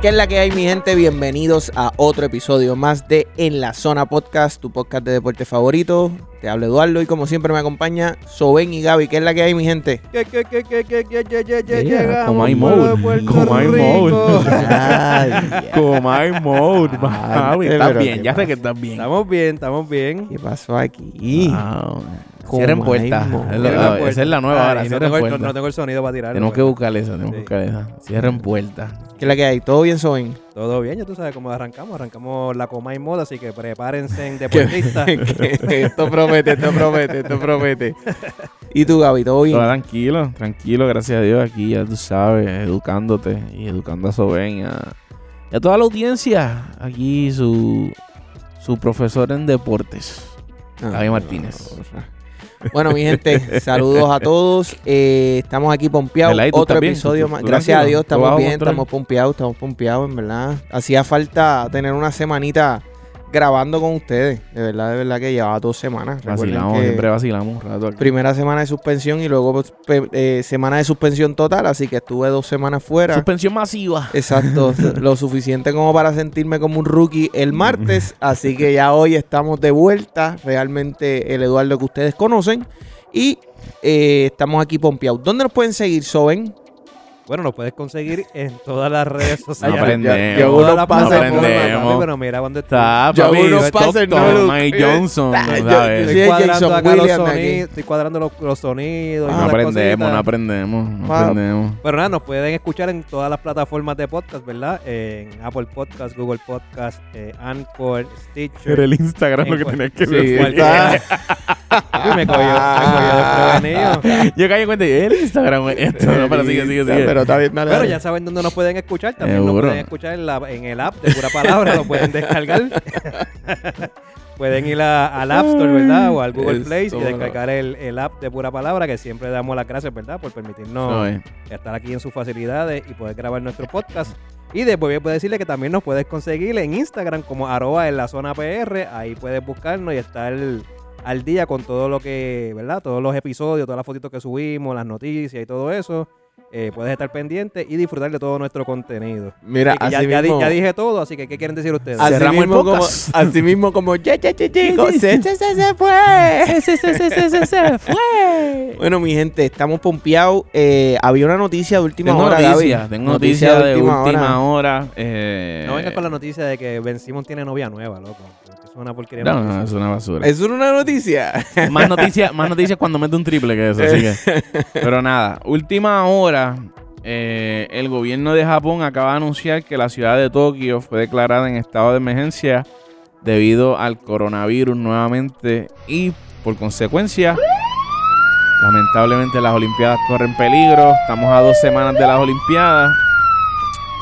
¿Qué es la que hay, mi gente? Bienvenidos a otro episodio más de En la Zona Podcast, tu podcast de deporte favorito. Te hablo Eduardo y como siempre me acompaña Soben y Gaby. ¿Qué es la que hay, mi gente? Como hay mode. Como hay mode. Como hay mode. Estás bien, ya sé que estás bien. Estamos bien, estamos bien. ¿Qué pasó aquí? Wow. Cierren puertas. Es la puerta. Esa es la nueva Ay, ahora. no, Cierren tengo el, no, puertas. no tengo el sonido para tirar. Tenemos que buscar esa, tenemos que Sí. buscar esa. Cierren puertas. ¿Qué es la que hay? ¿Todo bien, Soben? Todo bien, ya tú sabes cómo arrancamos. Arrancamos la coma y moda, así que prepárense en deportistas. esto promete, esto promete, esto promete. ¿Y tú, Gaby? ¿Todo bien? Todo tranquilo, tranquilo, gracias a Dios. Aquí ya tú sabes, educándote y educando a Soben y a, y a toda la audiencia. Aquí su, su profesor en deportes. Ah, Gaby Martínez. Bueno, mi gente, saludos a todos. Eh, estamos aquí pompeados. Verdad, ¿y tú Otro episodio ¿Tú- más. Gracias a? Dios, ¿Tú estamos bien, estamos pompeados, estamos pompeados, en verdad. Hacía falta tener una semanita grabando con ustedes. De verdad, de verdad que llevaba dos semanas. Vacilamos, que siempre vacilamos un rato aquí. Primera semana de suspensión y luego pues, eh, semana de suspensión total, así que estuve dos semanas fuera. Suspensión masiva. Exacto, lo suficiente como para sentirme como un rookie el martes, así que ya hoy estamos de vuelta, realmente el Eduardo que ustedes conocen y eh, estamos aquí pompeados. ¿Dónde nos pueden seguir, Soben? Bueno, nos puedes conseguir en todas las redes No sociales. aprendemos. ya- ya Todas uno las pasa plataformas, no aprendemos. Pero mira dónde Está, Ya papi, uno pasa número- Mike Johnson, Ah, ¿no yo- sabes? yo- Estoy cuadrando acá los sonidos, estoy cuadrando los, los sonidos. y Ah, no las aprendemos, no aprendemos, no Ah. aprendemos. Pero nada, nos pueden escuchar en todas las plataformas de podcast, ¿verdad? En Apple Podcast, Google Podcast, eh, Anchor, Stitcher. el Instagram lo que tenías que Sí, está- Uy, me cogió, me cogió desprevenido. Yo caí en cuenta y el Instagram es esto, no, pero sigue, sigue, sigue. Pero está bien, dale, Pero dale. ya saben dónde nos pueden escuchar. También nos pueden escuchar en, la- en el app de Pura Palabra, lo pueden descargar. pueden ir a- al App Store, ¿verdad? O al Google Play y descargar el, el app de Pura Palabra, que siempre damos las gracias, ¿verdad? Por permitirnos No, eh. estar aquí en sus facilidades y poder grabar nuestro podcast. Y después voy a decirle que también nos puedes conseguir en Instagram como arroba en la zona PR. Ahí puedes buscarnos y estar al día con todo lo que, ¿verdad? Todos los episodios, todas las fotitos que subimos, las noticias y todo eso. Eh, puedes estar pendiente y disfrutar de todo nuestro contenido. Mira, Así ya, así ya di- mismo- ya dije todo, así que ¿qué quieren decir ustedes? Así Cerramos el mismo, como, así mismo como ya, ya, se, se, se, se fue. Se, se, se, se, se, se fue. Bueno, mi gente, estamos pompeados. Eh, había una noticia de última Tengo hora, noticias, Gaby. tengo noticias de última, hora. hora. eh, No vengas con la noticia de que Ben Simon tiene novia nueva, loco. Una porquería. No, noticia. no, es una basura. ¿Eso no es una noticia? más noticias más noticias cuando mete un triple que eso, así que. Pero nada, última hora. eh, el gobierno de Japón acaba de anunciar que la ciudad de Tokio fue declarada en estado de emergencia debido al coronavirus nuevamente y por consecuencia lamentablemente las olimpiadas corren peligro estamos a dos semanas de las olimpiadas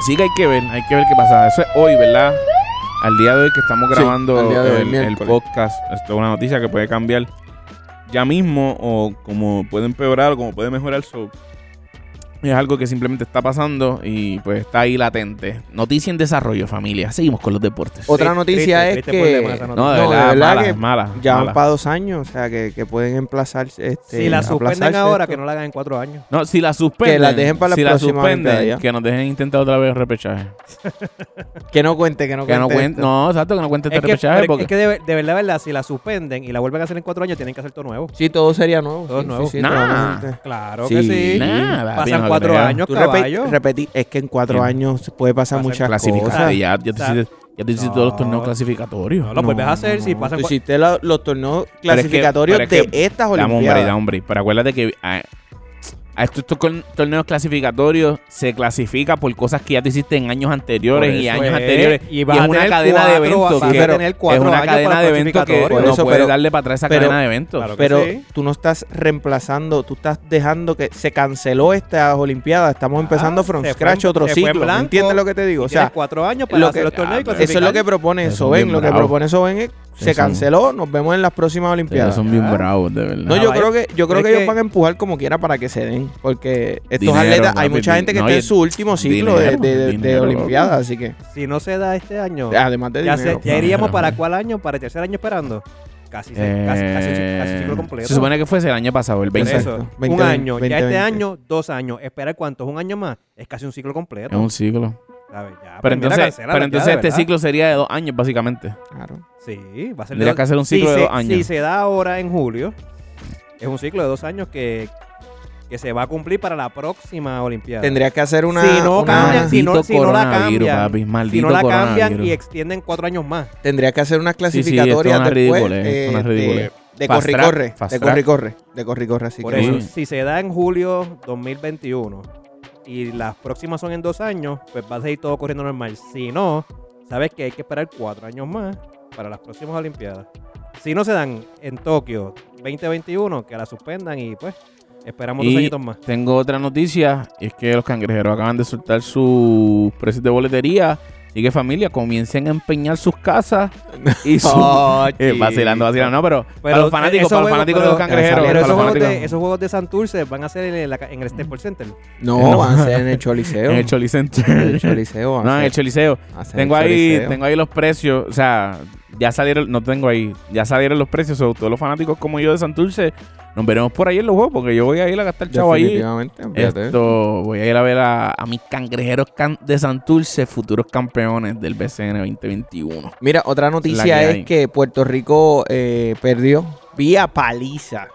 así que hay que ver hay que ver qué pasa eso es hoy verdad al día de hoy que estamos grabando el, podcast esto es una noticia que puede cambiar ya mismo o como puede empeorar o como puede mejorar. So, es algo que simplemente está pasando y pues está ahí latente. Noticia en desarrollo, familia. Seguimos con los deportes. Otra noticia triste es que no, de no, de verdad, verdad mala, que es mala. ya van mala. para dos años, o sea, que, que pueden emplazarse. Este, Si la suspenden ahora, esto. que no la hagan en cuatro años. No, si la suspenden. Que la dejen para la si la próxima suspenden, ya. que nos dejen intentar otra vez el repechaje. Que no cuente, que no que cuente. no cuente, no, exacto, que no cuente este Es que, repechaje porque es que de, de verdad, verdad, si la suspenden y la vuelven a hacer en cuatro años, tienen que hacer todo nuevo. Sí, todo sería nuevo. Todo sí, nuevo. sí, sí, Nah. Claro Sí. que sí. Nada, no cuatro creas. años, caballo. repetí, es que en cuatro Bien. años puede pasar Pasan muchas cosas. Ya, ya te O sea, hiciste, ya te hiciste no. todos los torneos clasificatorios. No, lo vuelves a hacer si no, pasan Tú hiciste la- los torneos Pero es que- clasificatorios pero es que- de estas Dame hombre, Olimpiadas. dame hombre. Pero acuérdate que a, estos, torneos clasificatorios se clasifica por cosas que ya te hiciste en años anteriores y eso años es. anteriores. Y Y, es a una cadena de eventos. vas que- a tener cuatro es una años cadena para de eventos que clasificatorio. no eso, puedes pero- darle para atrás esa pero- cadena de eventos. Claro Pero sí. tú no estás reemplazando, tú estás dejando que se canceló esta Olimpiada. Estamos Ah, empezando from scratch fue otro ciclo. ¿Me blanco entiendes lo que te digo? O sea, cuatro años para lo hacer que- los torneos y Ah, eso es lo que propone Soben. Lo que propone Soben es se canceló, nos vemos en las próximas Olimpiadas. son bien bravos, de verdad. No, yo creo que yo creo que ellos van a empujar como quiera para que se den, porque estos Dinero, atletas, hay mucha gente que no, está en su último ciclo de- dinero, de, de dinero, Olimpiadas, así que Si no se da este año, además de ya, dinero. se- ya iríamos para cuál año, para el tercer año esperando. Casi, se- casi, casi, casi Eh, ciclo completo. Se supone que fuese el año pasado, el Por 20. Exacto. eso, 20, un año. 20, ya este 20. año, dos años. Esperar cuánto, un año más. Es casi un ciclo completo. Es un ciclo. ¿Sabes? Ya, Pero entonces, pero entonces de este verdad. ciclo sería de dos años, básicamente. Claro. Sí, va a ser Tendría de- que hacer un si ciclo de se- dos años. Si se da ahora en julio, es un ciclo de dos años que, que se va a cumplir para la próxima Olimpiada. Tendrías que hacer una. si no una- cambian, si no, Maldito si no la cambian, papi, si no la cambian y extienden cuatro años más. Tendrías que hacer unas sí, clasificatorias después esto es una eh, de, ridiculez. de Fast corre corre. De corre y corre. De corre y corre. Así Por que eso, Sí. si se da en julio 2021 y las próximas son en dos años, pues va a seguir todo corriendo normal. Si no, sabes que hay que esperar cuatro años más para las próximas Olimpiadas. Si no se dan en Tokio 2021, que la suspendan y pues esperamos dos añitos más. tengo otra noticia, y es que los cangrejeros acaban de soltar sus precios de boletería. Así que familia, comiencen a empeñar sus casas y su... Oh, Eh, vacilando, vacilando. No, pero, para los fanáticos, para los juegos- fanáticos de los cangrejeros. esos los juegos, fanáticos de, esos juegos de Santurce van a ser en, la- en el Staples Center. No, van a ser en el Choliseo. en el Cholicenter. En el Choliseo. no, en el Choliseo. Tengo el ahí, Choliseo. tengo ahí los precios, o sea, ya salieron, no tengo ahí, ya salieron los precios, todos los fanáticos como yo de Santurce, nos veremos por ahí en los juegos, porque yo voy a ir a gastar chavo ahí. Definitivamente. Esto, voy a ir a ver a, a mis cangrejeros can- de Santurce, futuros campeones del BCN 2021. Mira, otra noticia que es que Puerto Rico eh, perdió vía paliza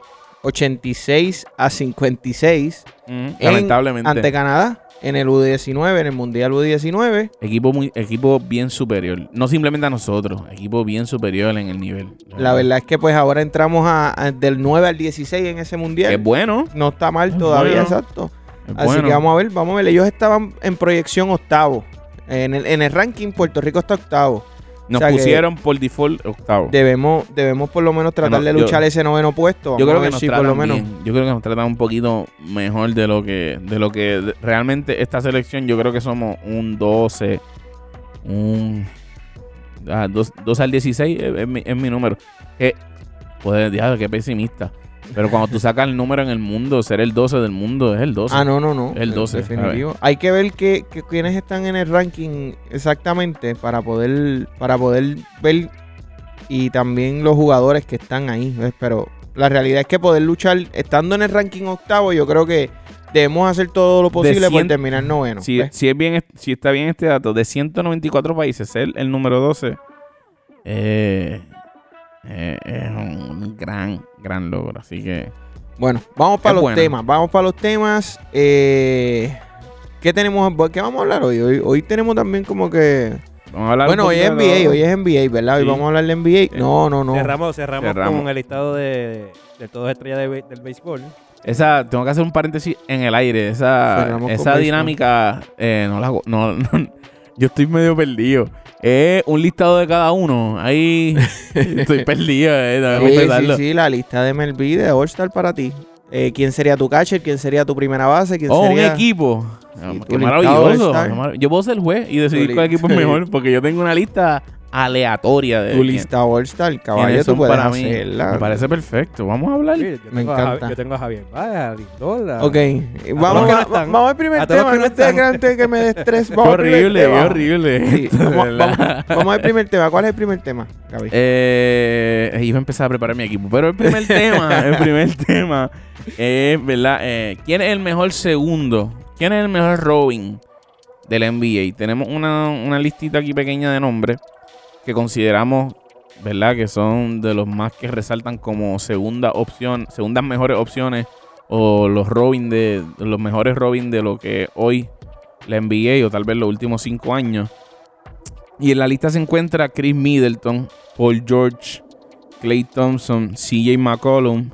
86 a 56 en- Lamentablemente. ante Canadá en el U19, en el Mundial U19. Equipo, muy, equipo bien superior. No simplemente a nosotros, equipo bien superior en el nivel. La verdad es que pues ahora entramos a, a- del 9 al 16 en ese Mundial. es bueno. No está mal Es todavía, bueno. exacto. es Así bueno. que vamos a ver, vamos a ver. Ellos estaban en proyección octavo. En el, en el ranking Puerto Rico está octavo. Nos o sea que- pusieron por default octavo. Debemos, debemos por lo menos tratar No, de yo- luchar ese noveno puesto. Yo Vamos creo que nos si por lo menos. bien. Yo creo que nos tratan un poquito mejor de lo que de lo que realmente esta selección. Yo creo que somos un 12, un ah, dos- 12 al 16 es, es mi, es mi número. Que pues diablo, qué pesimista. Pero cuando tú sacas el número en el mundo, ser el 12 del mundo es el 12. Ah, no, no, no. El 12, Definitivo. Hay que ver que, que quiénes están en el ranking exactamente para poder, para poder ver y también los jugadores que están ahí. ¿ves? Pero la realidad es que poder luchar, estando en el ranking octavo, yo creo que debemos hacer todo lo posible por cien- terminar noveno. Si, si es bien, si está bien este dato, de 194 países, ser el número 12 eh, eh, es un gran, gran logro. Así que Bueno, vamos para los bueno. temas. Vamos para los temas. Eh, ¿Qué tenemos? ¿Qué vamos a hablar hoy? Hoy, hoy tenemos también como que... vamos a hablar. Bueno, hoy es de NBA, hoy es NBA, ¿verdad? Hoy Sí. vamos a hablar de NBA. No, no, no. Cerramos, cerramos, Cerramos. con el listado de, de todas las estrellas de del béisbol. Esa, tengo que hacer un paréntesis en el aire. Esa, Cerramos esa dinámica, eh, no la no, yo estoy medio perdido. Es un listado de cada uno. Ahí estoy perdido, eh, Sí, sí, la lista de MLB de All-Star para ti. Eh, ¿Quién sería tu catcher? ¿Quién sería tu primera base? ¿Quién Oh, un sería... equipo. Ah, qué maravilloso. Yo puedo ser juez y decidir cuál equipo es mejor porque yo tengo una lista aleatoria de Tu quién- lista All-Star, caballo, tú puedes para mí. hacerla. Me parece perfecto. Vamos a hablar. Sí, yo, Me tengo a Javi- encanta. yo tengo a Javier Valle, a Lindor, a- Ok, todos vamos, a- no vamos al primer A tema. que No no estés están. antes de que me des estrés. Horrible, qué tema. horrible. Sí, vamos, vamos- vamos al primer tema. ¿Cuál es el primer tema, Gaby? Eh, iba a empezar a preparar mi equipo. Pero el primer tema, el primer tema es, ¿verdad? Eh, ¿Quién es el mejor segundo? ¿Quién es el mejor Robin del NBA? Tenemos una, una listita aquí pequeña de nombres que consideramos, ¿verdad? Que son de los más que resaltan como segunda opción, segundas mejores opciones o los Robin de los mejores Robin de lo que hoy la NBA o tal vez los últimos cinco años. Y en la lista se encuentra Chris Middleton, Paul George, Clay Thompson, CJ McCollum.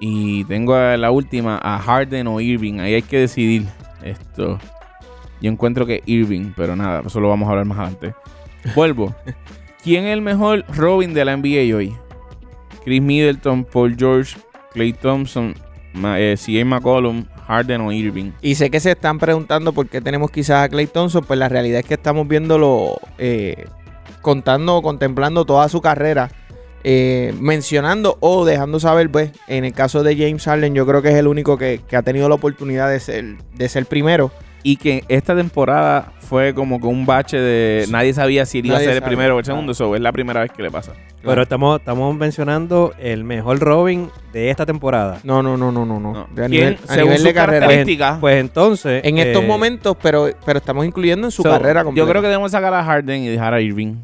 Y tengo a la última, a Harden o Irving. Ahí hay que decidir esto. Yo encuentro que Irving, pero nada, eso lo vamos a hablar más adelante. Vuelvo. ¿Quién es el mejor Robin de la NBA hoy? Chris Middleton, Paul George, Clay Thompson, eh, CJ McCollum, Harden o Irving. Y sé que se están preguntando por qué tenemos quizás a Clay Thompson. Pues la realidad es que estamos viéndolo, eh, contando, contemplando toda su carrera. eh, mencionando o dejando saber, pues, en el caso de James Harden, yo creo que es el único que, que ha tenido la oportunidad de ser, de ser primero. Y que esta temporada fue como que un bache de nadie sabía si él iba a ser el primero o el segundo, eso es la primera vez que le pasa. Pero estamos, estamos mencionando el mejor Robin de esta temporada. No, no, no, no, no. no. No. De a ¿Quién, nivel, a según nivel sus de carrera. características, Pues entonces. En estos eh, momentos, pero, pero estamos incluyendo en su so, carrera completa. yo creo que debemos sacar a Harden y dejar a Irving.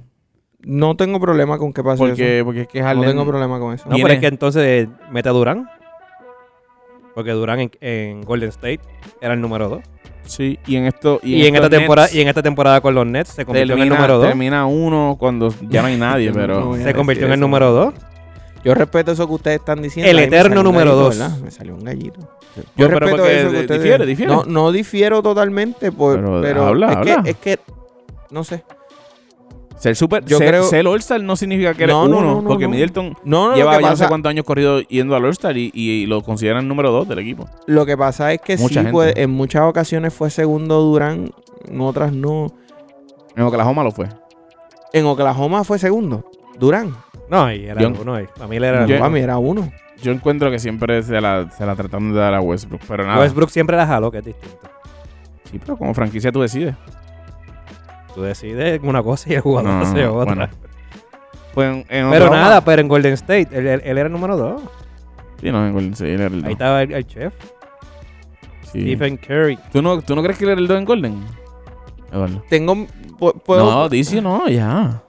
No tengo problema con que pase Porque, porque es que. Harden... No tengo problema con eso. No, Viene- pero es que entonces eh, mete a Durán. Porque Durán en, en Golden State era el número 2. Sí, y en esto... Y, en esta temporada, Nets y en esta temporada con los Nets se convirtió en el número 2. termina uno cuando ya no hay nadie, pero... Se convirtió en el eso. número 2. Yo respeto eso que ustedes están diciendo. El eterno número gallito, dos. ¿verdad? Me salió un gallito. Yo Bueno, respeto eso que de- ustedes... difiere, difiere. No, no difiero totalmente, por- Pero pero, habla, es, habla. Que, es que... No sé. Ser super, Yo ser, creo- ser All-Star no significa que eres No, no, uno, no, no, porque no. Middleton No, no, lleva ya no sé cuántos años corrido yendo al All-Star y, y lo consideran número dos del equipo. lo que pasa es que Mucha sí, gente. pues, en muchas ocasiones fue segundo Durán, en otras no. En Oklahoma lo fue. En Oklahoma fue segundo. Durán. No, y era Yo- uno. ahí. Para mí él era el Yo- uno. Para mí era uno. Yo encuentro que siempre se la, se la tratan de dar a Westbrook, pero nada. Westbrook siempre la jaló, que es distinto. Sí, pero como franquicia tú decides. Tú decides una cosa y el jugador No, hace otra. bueno. Pues en, en Pero nada, pero en Golden State, él, él- él era el número 2. Sí, no, en Golden State él era el Ahí dos. estaba el, el chef, Sí. Stephen Curry. ¿Tú, no, ¿Tú no crees que él era el 2 en Golden? Eduardo. Tengo. Puedo, No, dice no, ya.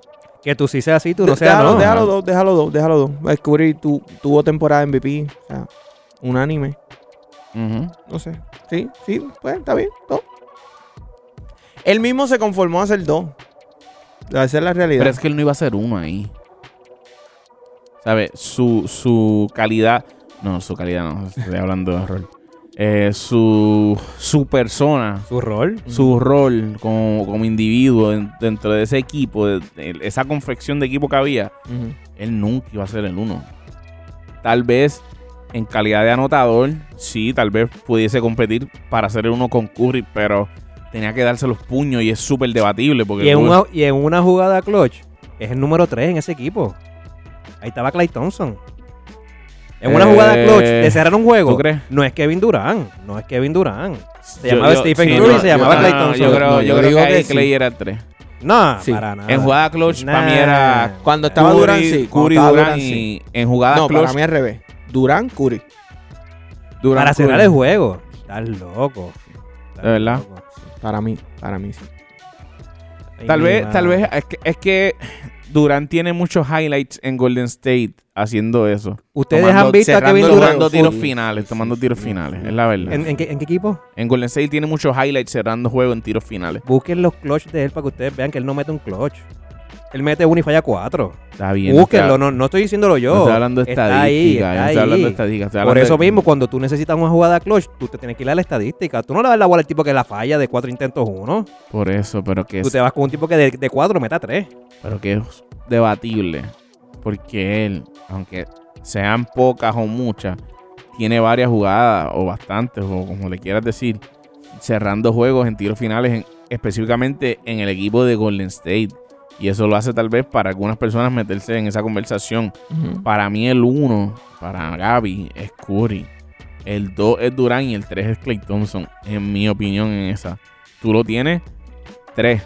Que tú sí seas así, tú no seas déjalo, no. déjalo dos, déjalo dos, déjalo dos. Descubrir tu, tuvo temporada MVP. O sea, unánime. No sé. Sí, sí, pues está bien. Dos. Él mismo se conformó a hacer dos. Esa es la realidad. Pero es que él no iba a ser uno ahí. ¿Sabes? Su, su calidad. No, su calidad no. Estoy hablando de rol. Eh, su, su persona, Su rol. su rol como, como individuo en- dentro de ese equipo, de, de esa confección de equipo que había, Ujú. él nunca iba a ser el uno. Tal vez en calidad de anotador, sí, tal vez pudiese competir para ser el uno con Curry, pero tenía que darse los puños y es súper debatible. Porque Y en, una, y en una jugada clutch, es el número 3 en ese equipo. Ahí estaba Clay Thompson. En una Eh, jugada clutch de cerrar un juego, ¿Tú crees? no es Kevin Durant, no es Kevin Durant. Se Yo- llamaba yo- Stephen sí, Curry, no, se yo- llamaba no, no, Thompson. Yo creo, No, yo yo creo digo que, que sí. Clay era el 3. No, Sí. para nada. En jugada clutch, para mí era Cuando estaba Curry, Durán, sí. Curry, Durán Durán, y sí. en jugada No, clutch, para mí al revés. Durán, Curry. Durant, Para cerrar el juego. Estás loco. Estás ¿De verdad? loco. Para mí, para mí sí. Tal vez, tal vez, es que, es que Durant tiene muchos highlights en Golden State haciendo eso. Ustedes Tomando- han visto a Kevin Durant. Tomando tiros finales, tomando tiros finales, es la verdad. ¿En, en qué, en qué equipo? En Golden State tiene muchos highlights cerrando juego en tiros finales. Busquen los clutch de él para que ustedes vean que él no mete un clutch. Él mete uno y falla cuatro. Está bien. Búsquenlo, no, no estoy diciéndolo yo. no estoy hablando de Está ahí, estadística. está no estoy hablando de ahí. estadística. estoy Por eso de- mismo, cuando tú necesitas una jugada clutch, tú te tienes que ir a la estadística. Tú no le das la bola al tipo que la falla de cuatro intentos uno. Por eso, pero que Tú es, te vas con un tipo que de, de cuatro meta tres. pero que es debatible. Porque él, aunque sean pocas o muchas, tiene varias jugadas o bastantes, o como le quieras decir, cerrando juegos en tiros finales, en- específicamente en el equipo de Golden State. Y eso lo hace tal vez para algunas personas meterse en esa conversación. Para mí el 1, para Gaby, es Curry. El 2 es Durán y el 3 es Clay Thompson, en mi opinión en esa. Tú lo tienes 3.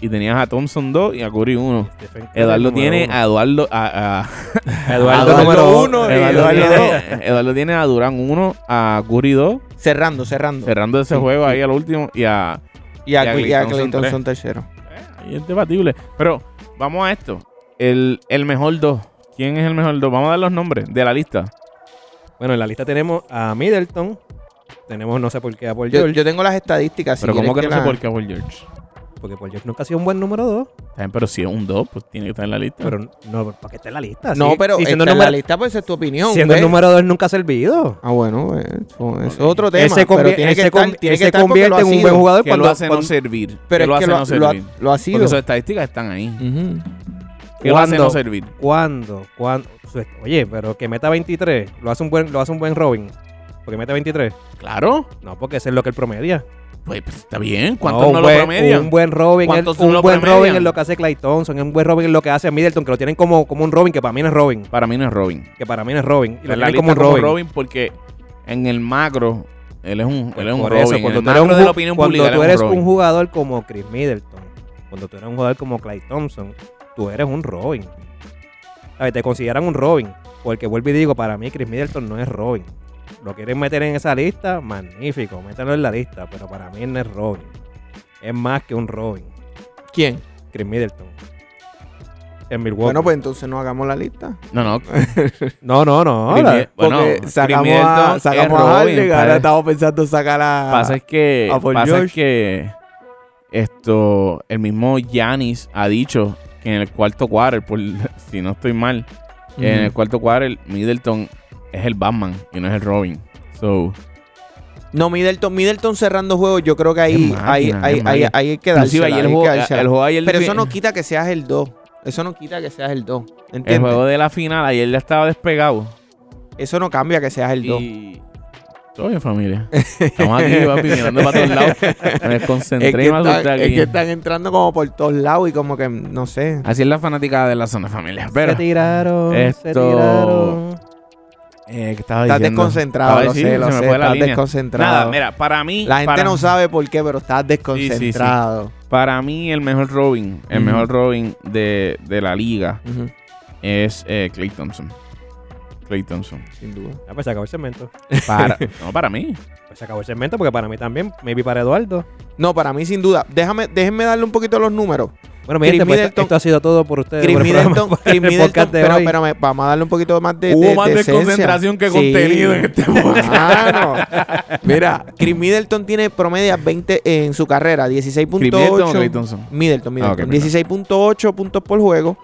Y tenías a Thompson 2 y a Curry 1. Eduardo tiene a Eduardo a, a- Eduardo, Eduardo número uno uno. y Eduardo, Eduardo tiene, Eduardo tiene a Durán 1, a Curry 2, Cerrando, cerrando. cerrando ese Sí, juego sí. ahí al último y a Y a, Y a Clay- y a Clay Clay Thompson Thompson tercero. Ahí es debatible. Pero vamos a esto. El, el mejor 2. ¿Quién es el mejor 2? Vamos a dar los nombres de la lista. Bueno, en la lista tenemos a Middleton. Tenemos, no sé por qué, a Paul Yo, George. yo tengo las estadísticas. si Pero ¿cómo que quieres no sé por qué Paul George? Porque Paul George nunca ha sido un buen número dos. Está bien, Pero si es un 2, pues tiene que estar en la lista. Pero no, ¿para qué está en la lista? No, Sí, pero está siendo en la lista, pues es tu opinión. Siendo el número dos nunca ha servido. Ah, bueno, pues, eso, es otro tema. Él se, convier- pero tiene que estar, tiene que convierte ha en un buen jugador ¿Qué cuando, lo hace cuando- no servir? Pero ¿Qué es lo que hace lo, no ha- lo ha- servir? lo ha sido. Porque sus estadísticas están ahí. ¿Qué lo hace ¿Cuándo? no servir? ¿Cuándo? ¿Cuándo? Oye, pero que meta 23, lo hace un buen, lo hace un buen Robin. Porque mete 23. Claro. No, porque eso es lo que él promedia. Pues, pues, está bien. ¿Cuántos no, lo buen- promedian? Un buen Robin, es- ¿Cuántos no un lo buen promedian? Robin es lo que hace Clay Thompson, un buen Robin es lo que hace Middleton, que lo tienen como, como un Robin, que para mí no es Robin. Para mí no es Robin. Que para mí no es Robin. Y lo En la tienen como un Robin. Robin porque en el macro Él es un, él es un Por Robin. eso, En cuando el tú eres, un, cuando pública, tú es eres un jugador como Chris Middleton, cuando tú eres un jugador como Clay Thompson, tú eres un Robin. A ver, te consideran un Robin. Porque vuelvo y digo, para mí Chris Middleton no es Robin. Lo quieren meter en esa lista, magnífico, mételo en la lista, pero para mí no es Robin. Es más que un Robin. ¿Quién? Chris Middleton. En Milwaukee. Bueno, pues entonces no hagamos la lista. No, no. no, no, no. Mid- bueno, sacamos Middleton a, es sacamos a Harden, ahora estamos pensando sacar a... pasa es que, a Paul pasa George. es que esto, el mismo Giannis ha dicho que en el cuarto quarter, por, si no estoy mal, en el cuarto quarter, Middleton es el Batman y no es el Robin. So, No, Middleton, Middleton cerrando juegos, yo creo que ahí, Es máquina, ahí, es ahí, ahí, hay que hay el juego, el juego ayer Pero eso no quita que seas el 2. Eso no quita que seas el 2. el ¿Entiendes? juego de la final, ayer ya estaba despegado. Eso no cambia que seas el 2. Y... Todo bien, familia. Estamos aquí, papi, mirando para todos lados. Me desconcentré Es que, y me están, asusté es aquí. que están entrando como por todos lados y como que, no sé. Así es la fanática de la zona familia. Pero, se tiraron, se esto- tiraron. Eh, ¿qué estaba Estás diciendo? desconcentrado, lo sí, sé, lo sé. Estás línea. desconcentrado. Nada, mira, para mí. La gente para- no sabe por qué, pero estás sí, sí. desconcentrado. Para mí, el mejor Robin, el mejor Robin de, de la liga es eh, Clay Thompson. Clay Thompson. Sin duda. Ah, pues se acabó el segmento. Para, no, para mí. Pues se acabó el segmento porque para mí también, maybe para Eduardo. No, para mí sin duda. Déjame, déjenme darle un poquito los números. Bueno, mi gente, pues, esto, Middleton- esto ha sido todo por ustedes. Chris por el Middleton, Chris el Middleton, podcast de pero, hoy. pero me- vamos a darle un poquito más de. Hubo de- más de desconcentración que Sí. contenido en este podcast. Mano. Mira, Chris Middleton tiene promedia 20 en su carrera, 16.8. ¿Chris Middleton? Middleton, Middleton. Ah, ok, perdón. 16.8 puntos por juego,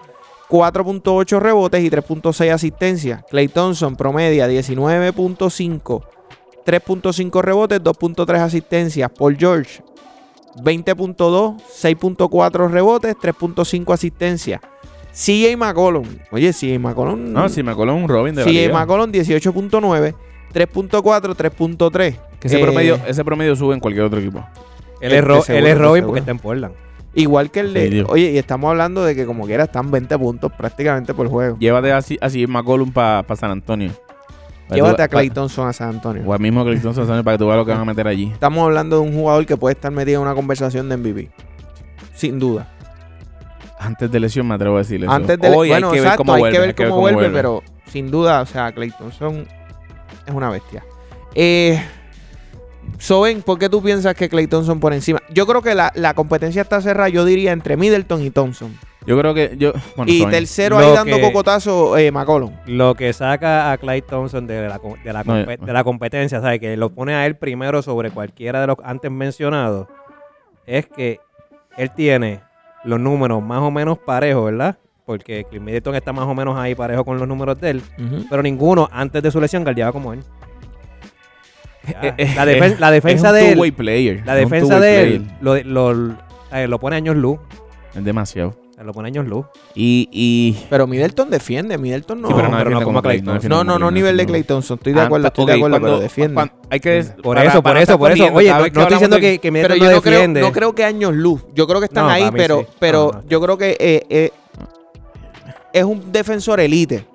4.8 rebotes y 3.6 asistencias. Clay Thompson promedia 19.5, 3.5 rebotes, 2.3 asistencias. Paul George 20.2, 6.4 rebotes, 3.5 asistencias. CJ McCollum, oye, CJ McCollum. No, si me acuerdo un Robin de la CJ liga. McCollum 18.9, 3.4, 3.3. Que ese, Eh, promedio, ese promedio sube en cualquier otro equipo. Él es, Ro- Seguro, él es Robin porque está en Portland. Igual que el de. Sí, oye, y estamos hablando de que como quiera están 20 puntos prácticamente por juego. Llévate así, así McCollum para San Antonio. Llévate a Clay Thompson a San Antonio. O al mismo Clay Thompson para que tú veas lo que van a meter allí. Estamos hablando de un jugador que puede estar metido en una conversación de MVP. Sin duda. Antes de lesión me atrevo a decirle eso. Antes de. Hoy bueno, hay que ver exacto, cómo hay que ver cómo, vuelve, pero sin duda, o sea, Clay Thompson es una bestia. Eh. Soben, ¿por qué tú piensas que Clay Thompson por encima? Yo creo que la, la competencia está cerrada, yo diría, entre Middleton y Thompson. Yo creo que yo... Bueno, y tercero ahí dando que- cocotazo, eh, McCollum. Lo que saca a Clyde Thompson de la, de la, No, de la competencia, ¿sabes? Que lo pone a él primero sobre cualquiera de los antes mencionados, es que él tiene los números más o menos parejos, ¿verdad? Porque Chris Middleton está más o menos ahí parejo con los números de él, pero ninguno antes de su lesión guardiaba como él. Ya. Eh, eh, la, defen- eh, la defensa es un de él, player. la defensa de él, lo, lo, lo pone años luz, Es demasiado. Lo pone años luz. Y... y Pero Middleton defiende, Middleton no. sí, pero no, pero no como Clay, Clay defiende no, no, no nivel de no. Clay Thompson. Estoy de Ah, acuerdo, estoy de acuerdo, cuando- pero defiende. cuando- hay que... Por para- eso, para por eso, por eso. Oye, no, estoy diciendo de- que, que Pero Middleton yo no no creo, defiende. no creo que años luz. Yo creo que están No, ahí, pero, sí. pero No, no. yo creo que eh, eh, es un defensor elite.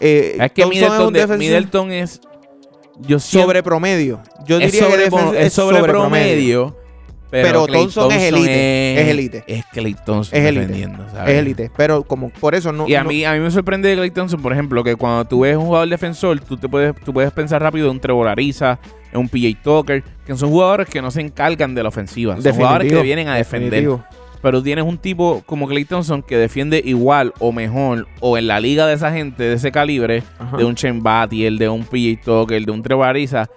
Eh, Es que Middleton, es un de- defensor Middleton es... Yo siento- sobre promedio. Yo diría sobre, que es sobre promedio. Pero Clay Thompson es elite, es elite. Es Clay Thompson Es elite. ¿sabes? Es élite. Pero como por eso no. Y a no- mí, a mí me sorprende de Clay Thompson, por ejemplo, que cuando tú ves un jugador defensor, tú te puedes, tú puedes pensar rápido en un Trevor Ariza, en un PJ Tucker, que son jugadores que no se encargan de la ofensiva. Son Definitivo, jugadores que vienen a defender. definitivo. Pero tienes un tipo como Clay Thompson que defiende igual o mejor, o en la liga de esa gente de ese calibre, Ajá. de un Chen el de un PJ Tucker, de un Trevor Ariza,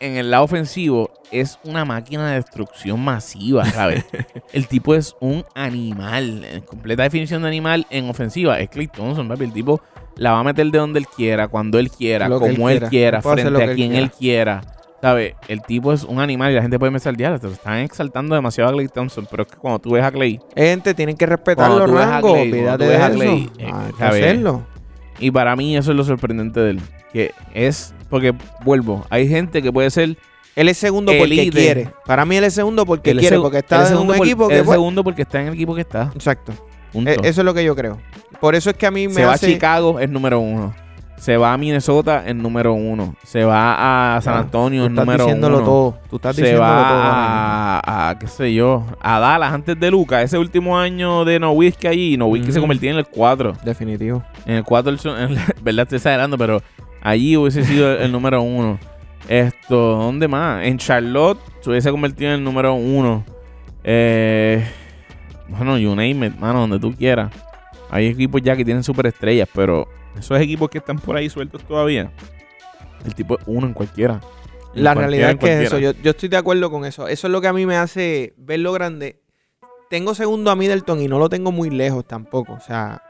en el lado ofensivo es una máquina de destrucción masiva, ¿sabes? el tipo es un animal, en completa definición de animal en ofensiva. Es Clay Thompson, papi. El tipo la va a meter de donde él quiera, cuando él quiera, Lo como él quiera. Él frente a él quien quiera. él quiera. ¿Sabes? El tipo es un animal y la gente puede pensar, te están exaltando demasiado a Clay Thompson, pero es que cuando tú ves a Clay, Gente, tienen que respetar los rangos. Clay, tú ves a. Clay, eh. Y para mí eso es lo sorprendente de él. Que es, porque vuelvo, hay gente que puede ser Él es segundo porque quiere. Para mí él es segundo porque él es quiere, seg- porque él está es en un por- equipo él que... es pues, segundo porque está en el equipo que está. Exacto. Punto. Eh, Eso es lo que yo creo. Por eso es que a mí me Se va a Chicago, es número uno. Se va a Minnesota en número uno. Se va a San Antonio en número diciéndolo uno. todo. Tú estás se diciéndolo va todo. A, a, qué sé yo, a Dallas antes de Luca. Ese último año de Nowitzki allí, Nowitzki se Ujú. convertía en el 4. Definitivo. En el 4, verdad estoy exagerando, pero allí hubiese sido el, número uno. Esto, ¿dónde más? En Charlotte se hubiese convertido en el número uno. Eh, bueno, you name it, mano, donde tú quieras. Hay equipos ya que tienen superestrellas, pero esos equipos que están por ahí sueltos todavía, el tipo es uno en cualquiera. En La cualquiera, realidad es que es eso. Yo, yo estoy de acuerdo con eso. Eso es lo que a mí me hace ver lo grande. Tengo segundo a Middleton y no lo tengo muy lejos tampoco. O sea,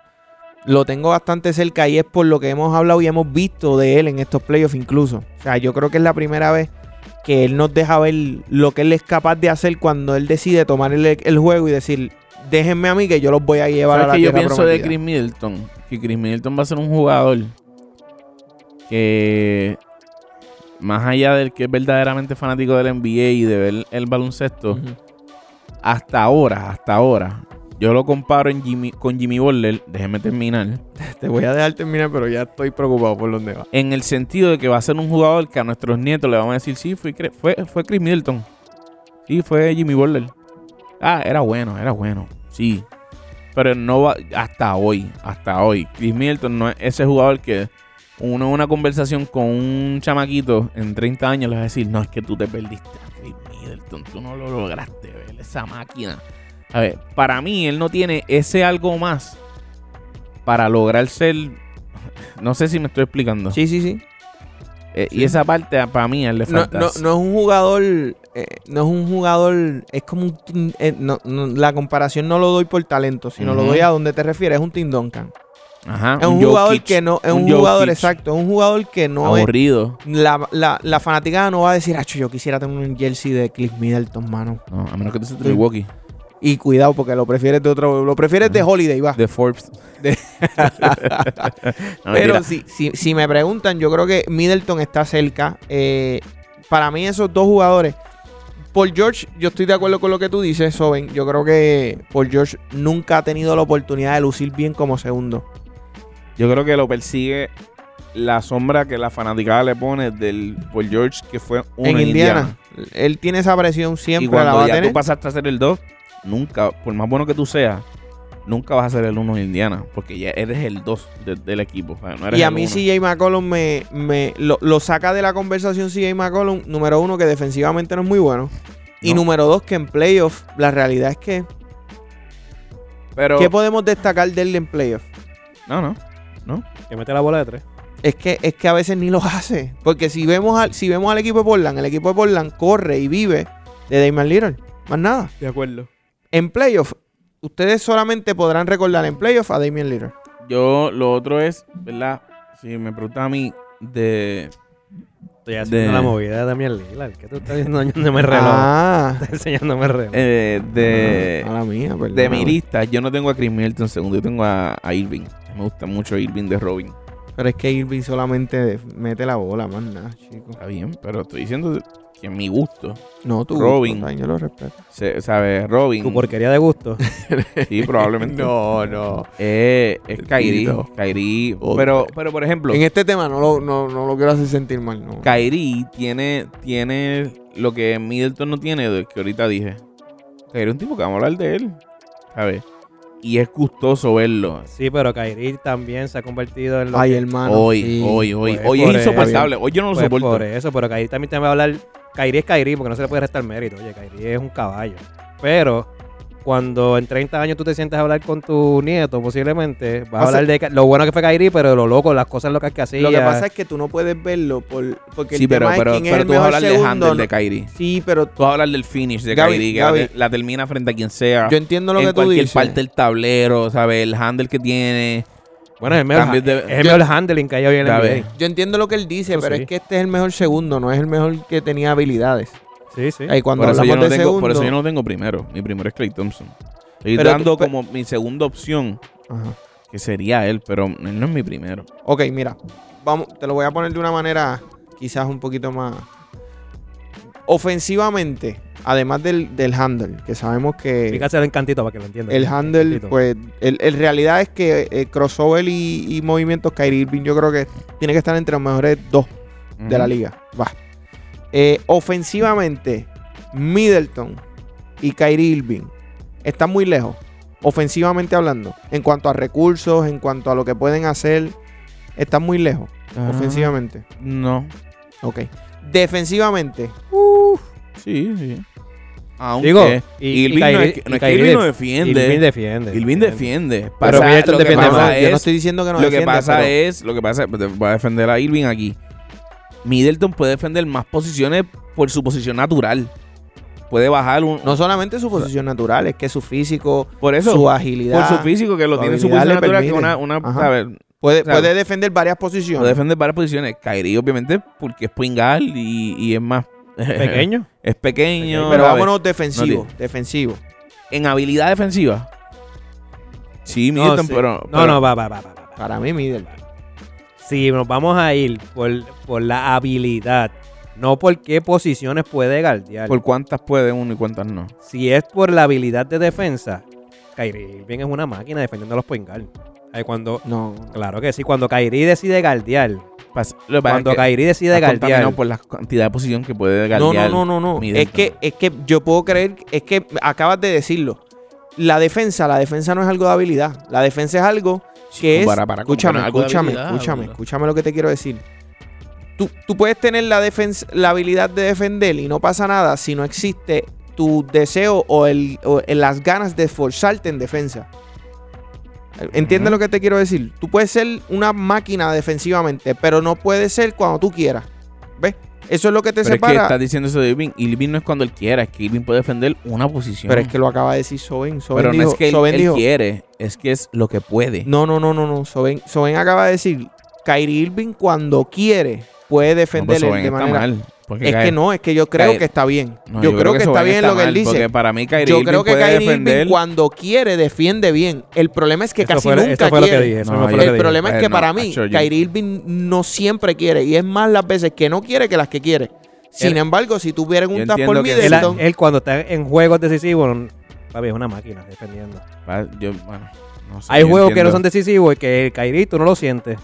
lo tengo bastante cerca y es por lo que hemos hablado y hemos visto de él en estos playoffs incluso. O sea, yo creo que es la primera vez que él nos deja ver lo que él es capaz de hacer cuando él decide tomar el, el juego y decir, déjenme a mí que yo los voy a llevar a ¿Sabes la qué yo pienso prometida". de Chris Middleton? Que Chris Middleton va a ser un jugador que, más allá del que es verdaderamente fanático del NBA y de ver el baloncesto, hasta ahora, hasta ahora, yo lo comparo en Jimmy, con Jimmy Butler, déjeme terminar, Te voy a dejar terminar, pero ya estoy preocupado por dónde va. en el sentido de que va a ser un jugador que a nuestros nietos le vamos a decir, sí, fue, fue, fue Chris Middleton. Sí, fue Jimmy Butler. Ah, era bueno, era bueno, sí. Pero no va, hasta hoy, hasta hoy. Chris Middleton no es ese jugador que uno en una conversación con un chamaquito en 30 años le va a decir, no, es que tú te perdiste a Chris Middleton, tú no lo lograste ver, esa máquina. A ver, para mí él no tiene ese algo más para lograr ser, no sé si me estoy explicando. Sí, sí, sí. Eh, Sí. Y esa parte ah, para mí él le falta. no, no es un jugador, eh, no es un jugador, es como un, eh, no, la comparación no lo doy por talento, sino lo doy a donde te refieres, es un Tim Duncan. Ajá, Es un, jugador que no, es un un, jugador exacto, es un jugador que no es, aburrido. la, la, la fanaticada no va a decir, acho, yo quisiera tener un jersey de Cliff Middleton, mano. No, a menos que te Sí. Milwaukee, Y cuidado, porque lo prefieres de otro, lo prefieres de Holiday, va. de Forbes. De- No, Pero si, si, si me preguntan, yo creo que Middleton está cerca. Eh, para mí, esos dos jugadores. Paul George, yo estoy de acuerdo con lo que tú dices, Soben. Yo creo que Paul George nunca ha tenido la oportunidad de lucir bien como segundo. Yo creo que lo persigue la sombra que la fanaticada le pone del Paul George que fue uno en en, Indiana, él tiene esa presión Y siempre. La cuando va a ya tener. tú pasaste a ser el 2, nunca, por más bueno que tú seas, nunca vas a ser el 1 en Indiana. Porque ya eres el 2 del equipo. o sea, no eres Y a mí uno. CJ McCollum me, me lo, lo saca de la conversación CJ McCollum. Número uno, que defensivamente no es muy bueno. Y No. número dos, que en playoff, la realidad es que... Pero, ¿Qué podemos destacar de él en playoff? no, no. No. Que mete la bola de tres. Es que, es que a veces ni los hace. Porque si vemos, al, si vemos al equipo de Portland, el equipo de Portland corre y vive de Damian Lillard. Más nada. De acuerdo. En playoff, ustedes solamente podrán recordar en playoff a Damian Lillard. Yo, lo otro es, ¿verdad? Si me preguntan a mí de. Estoy haciendo De- la movida de Damian Lillard. ¿Qué tú estás enseñándome el reloj? Ah. Estás enseñándome el reloj. eh, de. a la mía, perdóname. De mi lista, yo no tengo a Chris Middleton segundo, yo tengo a, a Irving. Me gusta mucho Irving de Robin. Pero es que Irving solamente mete la bola, más nada, chico. Está bien, pero estoy diciendo en mi gusto, No, tú. Robin. yo lo respeto. se, ¿sabes? Robin. Tu porquería de gusto. Sí, probablemente. No, no. Eh, es. Kyrie. Oh, Pero, pero, por ejemplo, En este tema no lo, no, no lo quiero hacer sentir mal, no. Kyrie tiene, tiene lo que Middleton no tiene, de que ahorita dije. Kyrie es un tipo que vamos a hablar de él. ¿Sabes? Y es gustoso verlo. Sí, pero Kyrie también se ha convertido en lo Ay, que- hermano. Hoy, sí. hoy, hoy. Pues Hoy es insoportable. Hoy yo no lo Pues soporto. por eso, pero Kyrie también te va a hablar. Kyrie es Kyrie porque no se le puede restar mérito. Oye, Kyrie es un caballo. Pero cuando en 30 años tú te sientes a hablar con tu nieto, posiblemente vas a hablar de lo bueno que fue Kyrie, pero de lo loco, las cosas locas que hacía. Lo que pasa es que tú no puedes verlo por, porque Sí, el pero, tema pero, es quién pero es el tú vas a mejor hablar de segundo. handle no- de Kyrie. Sí, pero Tú vas a hablar del finish de Gaby, Kyrie, que Gaby. la, la termina frente a quien sea. yo entiendo lo en que tú cualquier dices. parte del tablero, ¿sabes? El handle que tiene. Bueno, es el mejor, es el mejor handling que hay hoy en la ¿Sabes? NBA. Yo entiendo lo que él dice, Eso pero sí. es que este es el mejor segundo, no es el mejor que tenía habilidades. Sí, sí. Ahí cuando Por eso, yo no de tengo, segundo, por eso yo no tengo primero. Mi primero es Clay Thompson. Estoy Pero dando como mi segunda opción, Ajá. que sería él, pero él no es mi primero. Ok, mira, vamos, te lo voy a poner de una manera quizás un poquito más ofensivamente. además del, del handle, que sabemos que Fíjate el encantito para que lo entiendan. el handle, pues, el, el realidad es que el crossover y, y movimientos, Kyrie Irving, yo creo que tiene que estar entre los mejores dos de la liga. Va. Eh, ofensivamente, Middleton y Kyrie Irving están muy lejos, ofensivamente hablando, en cuanto a recursos, en cuanto a lo que pueden hacer, están muy lejos, Ah, ofensivamente. No. Ok. Defensivamente, Sí, sí. Aunque Digo, y, Irving y no Kyrie- es que, no y es que Kyrie Irving no def- defiende. Irving defiende. Irving defiende. Pero Pasa- Middleton lo que defiende pasa más. yo no es- estoy diciendo que no lo que defiende, pasa pero- es, lo que pasa, voy a defender a Irving aquí. Middleton puede defender más posiciones por su posición natural. Puede bajar un. No solamente su posición natural, es que su físico, por eso. su agilidad. por su físico, que lo tiene en su posición natural, que es permite. una. una Ajá. ¿sabes? Puede, o sea, puede defender varias posiciones. Puede defender varias posiciones. Kyrie, obviamente, porque es Pingal y, y es más. Pequeño. es pequeño. pero vámonos defensivo. No defensivo. En habilidad defensiva. Sí, No, Middleton, sí. pero. no, pero- no, va, va, va, va. Para mí, Middleton. Si nos vamos a ir por, por la habilidad, no por qué posiciones puede guardiar. ¿Por cuántas puede uno y cuántas no? Si es por la habilidad de defensa, Kyrie Irving es una máquina defendiendo a los point guard. Ay, Cuando, No. claro que sí, cuando Kyrie decide Pas- es cuando que Kyrie decide guardiar, por la cantidad de posición que puede No, guardiar. no, no, no, no. Es que, es que yo puedo creer, es que acabas de decirlo. La defensa, la defensa no es algo de habilidad. La defensa es algo que es. Para, para, escúchame, escúchame, escúchame, escúchame lo que te quiero decir. Tú, tú puedes tener la, defensa, la habilidad de defender y no pasa nada si no existe tu deseo o, el, o las ganas de esforzarte en defensa. ¿Entiendes Ujú. lo que te quiero decir? Tú puedes ser una máquina defensivamente, pero no puedes ser cuando tú quieras. ¿Ves? Eso es lo que te Pero es que separa. estás diciendo eso de Irving. Irving no es cuando él quiera, es que Irving puede defender una posición. Pero es que lo acaba de decir Soben. Soben Pero no dijo, es que él, Soben él dijo- quiere, es que es lo que puede. No, no, no, no, no. Soben, Soben acaba de decir, Kyrie Irving cuando quiere puede No, pues defender de manera... mal. Porque Es Kyrie- que no, es que yo creo Kyrie- que está bien. no, yo, creo que, está bien lo que él mal, dice. Porque para mí Kyrie Yo Irving creo que puede Kyrie defender. Irving cuando quiere defiende bien. El problema es que Eso casi fue, nunca quiere. dije. No, el dije. problema es Eh, que para mí, Kyrie Irving no siempre quiere. Y es más las veces que no quiere que las que quiere. Sin Él- embargo, si un tap por que Él, Middleton... él cuando está en juegos decisivos, papi, es una máquina defendiendo. Va, yo, bueno, no sé, Hay yo juegos que no son decisivos y que el Kyrie tú no lo sientes.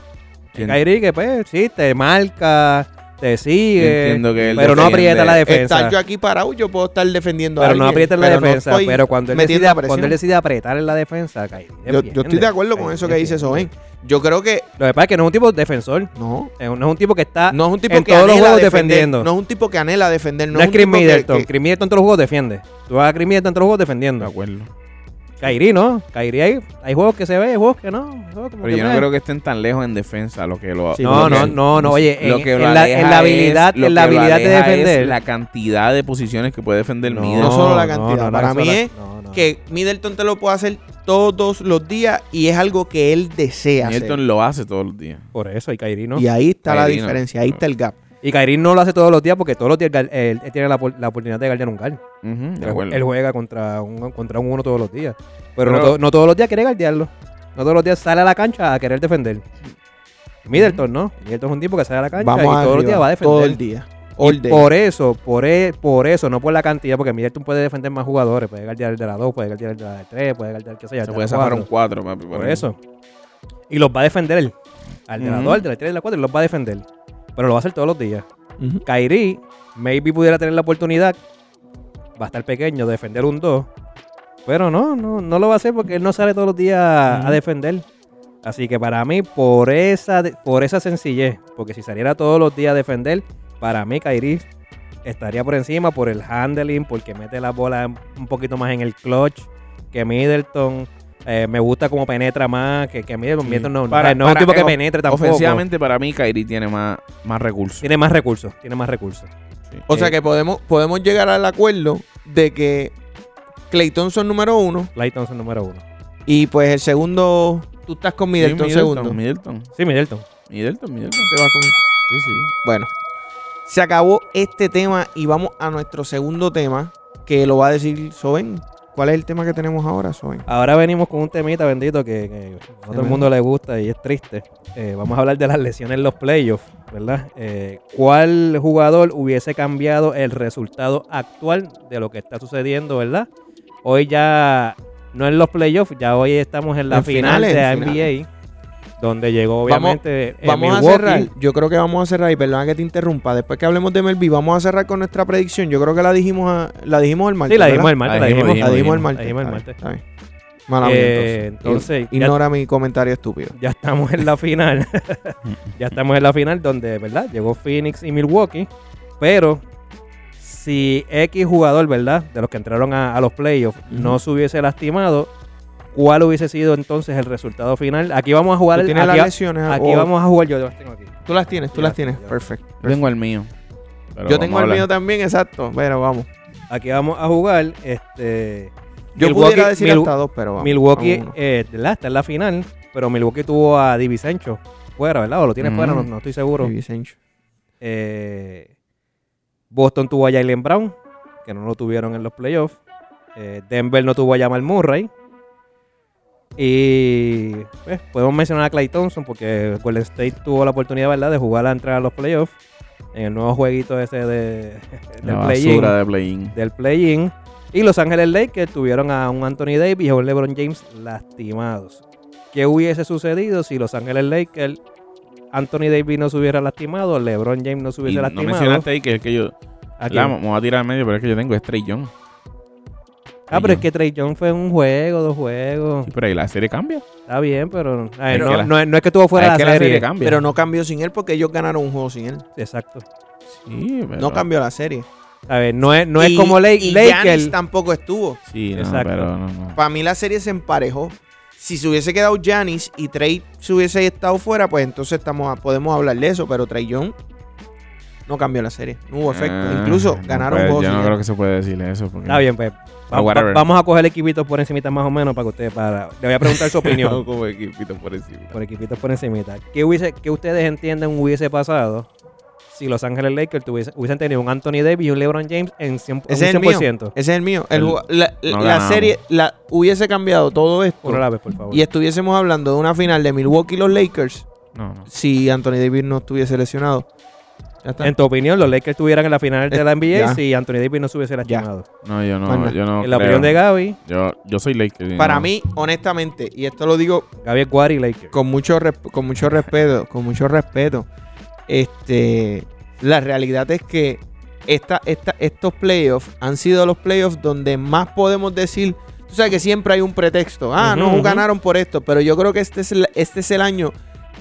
El Kyrie que pues sí, te marca, te sigue, entiendo que él pero no defiende. aprieta la defensa. Estar yo aquí parado, yo puedo estar defendiendo a Pero no alguien, aprieta en la pero no defensa. estoy pero cuando él, metiendo decide, presión. cuando él decide apretar en la defensa, Kyrie Yo, estoy de acuerdo con eso que dice. Soben. Yo creo que Lo que pasa es que no es un tipo defensor. no. es un- No es un tipo que está. No es un tipo en que todos los juegos defender. defendiendo. No es un tipo que anhela defender. No, No, es un Chris tipo que- Middleton. que- Chris Middleton en todos los juegos defiende. Tú vas a Chris Middleton en todos los juegos De defendiendo. acuerdo. Kyrie no. Kyrie hay, hay juegos que se ve, hay juegos que no. hay juegos como Pero que yo no creo que estén tan lejos en defensa lo que lo Sí, No, no, que- no, no. Oye, lo en, que en lo la, aleja en la habilidad, es- lo en la habilidad de aleja es defender. la cantidad de posiciones que puede defender No, Middleton. solo la cantidad. Para mí es no, no. que Middleton te lo puede hacer todos los días y es algo que él desea hacer. Middleton lo hace todos los días. Por eso, y Kyrie no. Y ahí está la Kyrie no. diferencia, ahí está el gap. Y Kyrie no lo hace todos los días porque todos los días él, él- él tiene la, por- la oportunidad de guardiar un guard. De Él, juega contra un, contra un uno todos los días. Pero, Pero- no, to- no todos los días quiere guardiarlo. No todos los días sale a la cancha a querer defender. Middleton, ¿no? Middleton es un tipo que sale a la cancha Vamos y todos los días va a defender. todo el día. Y por eso, por, e- por eso, no por la cantidad, porque Middleton puede defender más jugadores. Puede guardiar el de la 2, puede guardiar el de la 3, puede guardiar qué sé yo, Se de puede 4. un 4, papi. Por eso. Y los va a defender él. Al de la Ujú. 2, al de la 3, al de la 4, los va a defender. Pero lo va a hacer todos los días. Ujú. Kyrie, maybe pudiera tener la oportunidad, va a estar pequeño, de defender un 2. Pero no, no, no lo va a hacer porque él no sale todos los días a defender. Así que para mí, por esa, por esa sencillez, porque si saliera todos los días a defender, para mí Kyrie estaría por encima por el handling, porque mete la bola un poquito más en el clutch que Middleton. Eh, me gusta cómo penetra más que, que Middleton. Sí. Middleton no, Para- no es un tipo que eh, penetre tampoco. Ofensivamente, para mí, Kyrie tiene más, más recursos. Tiene más recursos, tiene más recursos. Sí. O sea Eh, que podemos, podemos llegar al acuerdo de que Clay Thompson número uno Clay Thompson número uno. y pues el segundo, tú estás con Middleton, Sí, segundo. Middleton. Sí, Middleton. Middleton, Middleton. Te vas con- Sí, sí. Bueno, se acabó este tema y vamos a nuestro segundo tema que lo va a decir Soben. ¿Cuál es el tema que tenemos ahora, Soy? Ahora venimos con un temita bendito que, que a todo el mundo le gusta y es triste. Eh, vamos a hablar de las lesiones en los playoffs, ¿verdad? Eh, ¿Cuál jugador hubiese cambiado el resultado actual de lo que está sucediendo, ¿verdad? Hoy ya no en los playoffs, ya hoy estamos en la En final finales, de la finales. Donde llegó Vamos- obviamente eh, Vamos a Milwaukee. cerrar. Yo creo que vamos a cerrar. Y perdona que te interrumpa. Después que hablemos de Melví, vamos a cerrar con nuestra predicción. Yo creo que la dijimos a- la dijimos el martes. Sí, la ¿verdad? dijimos el martes, La la dijimos, dijimos. La dijimos el dijimos. martes. La dijimos el Está bien, martes. está bien. Mala mía, Eh, entonces. entonces, ya- Ignora mi comentario estúpido. ya estamos en la final. ya estamos en la final donde, ¿verdad? Llegó Phoenix y Milwaukee. Pero si X jugador, ¿verdad? De los que entraron a, a los playoffs no se hubiese lastimado, ¿cuál hubiese sido entonces el resultado final? Aquí vamos a jugar. ¿Tú el- tienes aquí, las lesiones? aquí o- vamos a jugar. Yo las tengo aquí. Tú las tienes, tú Ya, las tienes. Perfecto. Yo tengo el mío. Pero Yo tengo el mío también, exacto. Pero vamos. Aquí vamos a jugar. Este. Yo Milwaukee- pudiera decir Mil- hasta dos, pero vamos. Milwaukee, vamos eh. Está en la final. Pero Milwaukee tuvo a Di Vincenzo fuera, ¿verdad? O lo tiene Mm. fuera, no, no estoy seguro. Sí, Vicencio. Eh, Boston tuvo a Jalen Brown, que no lo tuvieron en los playoffs. Eh, Denver no tuvo a Jamal Murray. Y pues, podemos mencionar a Clay Thompson porque Golden State tuvo la oportunidad ¿verdad? de jugar a entrar a los playoffs en el nuevo jueguito ese de, del play-in. basura de play-in. Del play-in. Y Los Ángeles Lakers tuvieron a un Anthony Davis y a un LeBron James lastimados. ¿Qué hubiese sucedido si Los Ángeles Lakers, Anthony Davis no se hubiera lastimado, LeBron James no se Y hubiese no lastimado? mencionaste ahí que es que yo... ¿A la, me voy a tirar al medio, pero es que yo tengo Young. Ah, pero es que Trey Young fue un juego, dos juegos. Sí, pero ahí la serie cambia. Está bien, pero, a ver, Pero no, que la- no es- no es que estuvo fuera es de que la la serie. serie cambia. Pero no cambió sin él porque ellos ganaron un juego sin él. Exacto. Sí, pero... No cambió la serie. A ver, no es, no es Y- como Lake, y Lakers. Giannis tampoco estuvo. Sí, no, Exacto. pero no, no. Para mí la serie se emparejó. Si se hubiese quedado Janis y Trey se hubiese estado fuera, pues entonces estamos podemos hablar de eso. Pero Trey Young no cambió la serie. No hubo efecto. Ah, Incluso no ganaron puede- juegos Yo sin no él. creo que se puede decirle eso. Porque... Está bien, pues. Va- whatever. va- vamos a coger equipitos por encimita más o menos para que ustedes, para, le voy a preguntar su opinión. como equipito por encima. por equipitos por encimita. ¿Qué, hubiese, ¿Qué ustedes entienden hubiese pasado si Los Ángeles Lakers tuviese- hubiesen tenido un Anthony Davis y un LeBron James en 100%? Ese es el mío. 100%? Ese es el mío. El la no la serie la, hubiese cambiado todo esto. Una la vez, por favor. Y estuviésemos hablando de una final de Milwaukee y los Lakers No, no. si Anthony Davis no estuviese lesionado. En tu opinión, los Lakers estuvieran en la final de Eh, la NBA ya. si Anthony Davis no se hubiese lastimado. No, yo Manda. no, yo no en la creo. opinión de Gaby, Yo, yo soy Lakers. y Para no. mí, honestamente, y esto lo digo Gaby es Guari Lakers. con mucho resp- con mucho respeto, con mucho respeto. Este, la realidad es que esta, esta, estos playoffs han sido los playoffs donde más podemos decir, tú sabes que siempre hay un pretexto, ah, Ujú, no ujú. ganaron por esto, pero yo creo que este es el, este es el año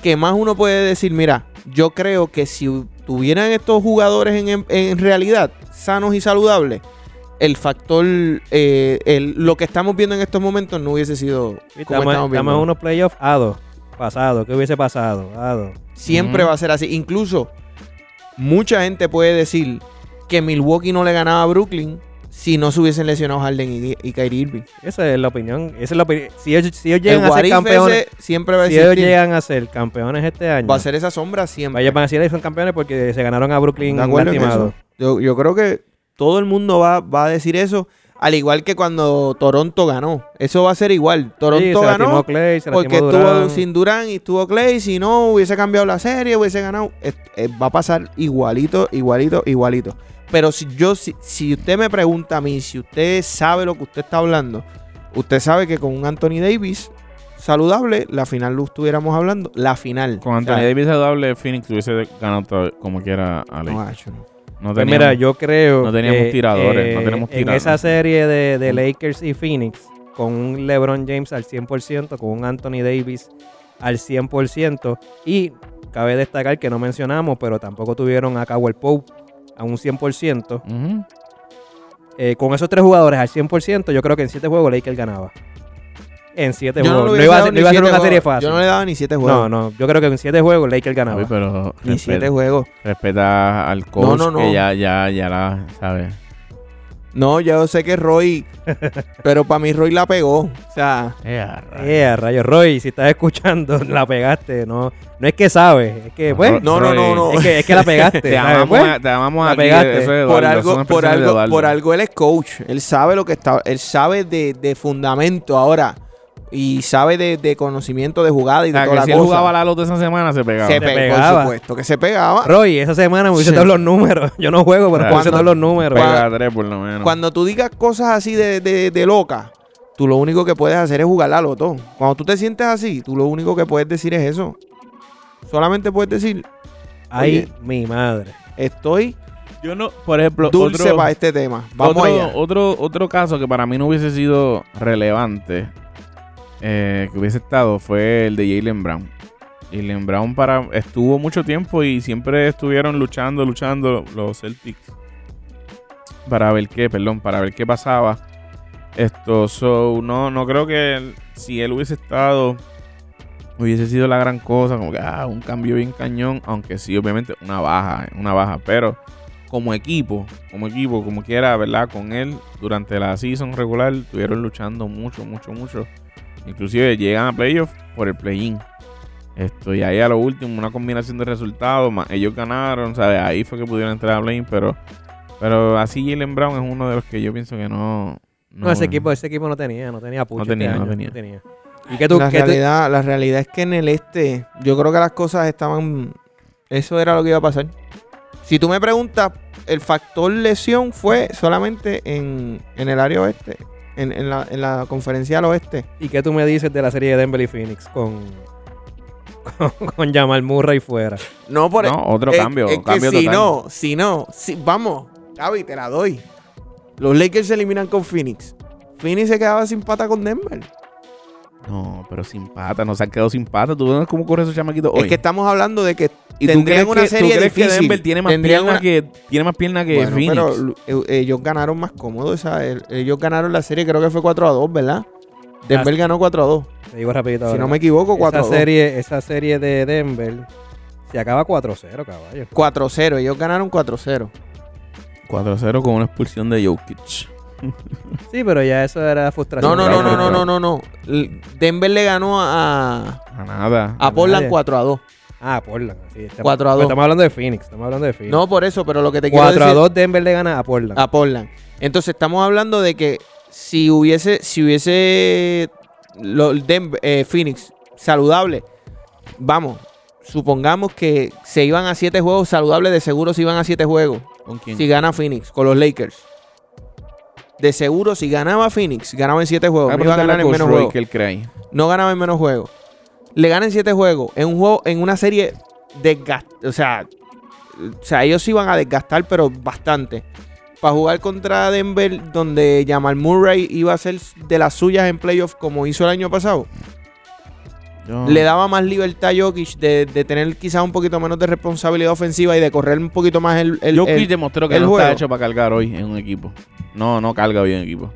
que más uno puede decir, mira, yo creo que si tuvieran estos jugadores en, realidad sanos y saludables, el factor, eh, el- lo que estamos viendo en estos momentos no hubiese sido Estamos, estamos viendo. estamos en unos playoffs a dos. Pasado. ¿Qué hubiese pasado? A dos. Siempre va a ser así. Incluso, mucha gente puede decir que Milwaukee no le ganaba a Brooklyn si no se hubiesen lesionado Harden y, y Kyrie Irving. Esa es la opinión. Esa es la opinión. Si ellos, si ellos El llegan a what ser campeones, siempre va a si ellos llegan a ser campeones este año, Va a ser esa sombra siempre. ellos van a decir que son campeones porque se ganaron a Brooklyn ¿De acuerdo en lastimado. Yo, yo creo que todo el mundo va, va a decir eso, al igual que cuando Toronto ganó. Eso va a ser igual. Toronto Sí, ganó Clay, porque estuvo sin Durán y estuvo Clay. Si no, hubiese cambiado la serie, hubiese ganado. Es- va a pasar igualito, igualito, igualito. Pero si yo, si, si usted me pregunta a mí, si usted sabe lo que usted está hablando, usted sabe que con un Anthony Davis saludable, la final lo estuviéramos hablando. La final. Con Anthony O sea, Davis saludable, Phoenix hubiese ganado como quiera a Lakers. no, macho, no. No Pues teníamos- mira, yo creo no teníamos que, tiradores, no eh, En esa serie de, de Lakers y Phoenix, con un LeBron James al 100%, con un Anthony Davis al 100%, y cabe destacar que no mencionamos, pero tampoco tuvieron a Cowell Pope a un 100%. Ujú. Eh, con esos tres jugadores al 100%, yo creo que en 7 juegos Lakers ganaba. En 7 Yo no, juegos. No, iba a no iba a ser siete una serie juegos. fácil. Yo no le daba ni siete juegos. no, no, yo creo que en 7 juegos Lakers ganaba. Pero Ni siete respeta, juegos. respeta al coach no, no. que ya, ya, ya la sabe. No, yo sé que Roy, pero para mí Roy la pegó. O sea, Eh, a rayos. Eh, rayo Roy, si estás escuchando, la pegaste. No, no es que sabes, es que, pues, no, no, no, no. es que, es que la pegaste. Te ¿sabes? amamos, Pues, a- te amamos la aquí. pegaste. eso es por algo, por algo, por algo él es coach. Él sabe lo que está, él sabe de, de fundamento ahora y sabe de, de conocimiento de jugada y O de sea, toda que la si él jugaba la lota esa semana, se pegaba. se pegaba. por supuesto que se pegaba. Roy, esa semana me hubiese Sí. dado los números. Yo no juego, pero me hubiese dado los números. Pega tres por lo menos. Cuando tú digas cosas así de, de, de loca, tú lo único que puedes hacer es jugar la loto. Cuando tú te sientes así, tú lo único que puedes decir es eso. Solamente puedes decir, Ay, mi madre. estoy Yo no, por ejemplo, dulce otro, para este tema. Vamos otro, allá. Otro, otro caso que para mí no hubiese sido relevante, eh, que hubiese estado, fue el de Jalen Brown. Jalen Brown para, estuvo mucho tiempo y siempre estuvieron luchando, luchando los Celtics para ver qué, perdón, para ver qué pasaba. Esto, so, no, no creo que si él hubiese estado, hubiese sido la gran cosa, como que, ah, un cambio bien cañón, aunque sí, obviamente, una baja, una baja, pero como equipo, como equipo, como quiera, ¿verdad? Con él, durante la season regular, estuvieron luchando mucho, mucho, mucho. Inclusive llegan a playoffs por el play-in. Esto, y ahí a lo último, una combinación de resultados, más ellos ganaron, ¿sabes? Ahí fue que pudieron entrar a play-in, pero, pero así Jalen Brown es uno de los que yo pienso que no... No, ese equipo, ese equipo no tenía, no tenía pucho. No tenía, este no año, tenía. ¿Y qué tú, la, tú- realidad, la realidad es que en el este, yo creo que las cosas estaban. Eso era lo que iba a pasar. Si tú me preguntas, el factor lesión fue solamente en, en el área oeste, en, en la, en la conferencia al oeste. ¿Y qué tú me dices de la serie de Denver y Phoenix con, con, con Jamal Murray fuera? No, por No, otro es- cambio, es que cambio si total. no, si no, si, vamos, Gaby, te la doy. Los Lakers se eliminan con Phoenix. Phoenix se quedaba sin pata con Denver. No, pero sin pata, no se han quedado sin pata. ¿Tú ves cómo corre esos chamaquitos hoy? Es que estamos hablando de que ¿Y tú tendrían crees, una que, tú serie crees que difícil. Denver tiene más Tendrían pierna una- que tiene más pierna que Bueno, Phoenix? pero eh, ellos ganaron más cómodo. esa- el- ellos ganaron la serie, creo que fue 4 a 2, ¿verdad? Denver ganó 4 a 2. Te digo rapidito Si ahora. no me equivoco, 4 a esa 2. serie, esa serie de Denver se acaba 4-0, caballo. 4 a 0. Ellos ganaron 4 a 0. 4-0 con una expulsión de Jokic. Sí, pero ya eso era frustración. No, no, no, no, no, no, no, Denver le ganó a, A nada. a Portland nadie. 4 a 2. Ah, Portland. Sí, estamos- 4 a 2. Estamos hablando de Phoenix. Estamos hablando de Phoenix. No por eso, pero lo que te quiero 4 a decir 2 Denver le gana a Portland. a Portland. Entonces estamos hablando de que si hubiese, si hubiese lo- Denver- eh, Phoenix saludable, vamos, supongamos que se iban a 7 juegos saludables, de seguro se iban a 7 juegos. ¿Con quién? Si gana Phoenix con los Lakers. De seguro, si ganaba Phoenix, ganaba en 7 juegos. Ah, No iba a ganar en menos Roy juegos. que él cree ahí. No ganaba en menos juegos. Le ganan 7 juegos. En un juego, en una serie desgast, O sea, o sea, ellos se iban a desgastar, pero bastante. Para jugar contra Denver, donde Jamal Murray iba a ser de las suyas en playoffs como hizo el año pasado. Yo- Le daba más libertad a Jokic de, de tener quizás un poquito menos de responsabilidad ofensiva y de correr un poquito más el, el- Jokic el- demostró que el no juego. está hecho para cargar hoy en un equipo. No, no carga hoy en equipo.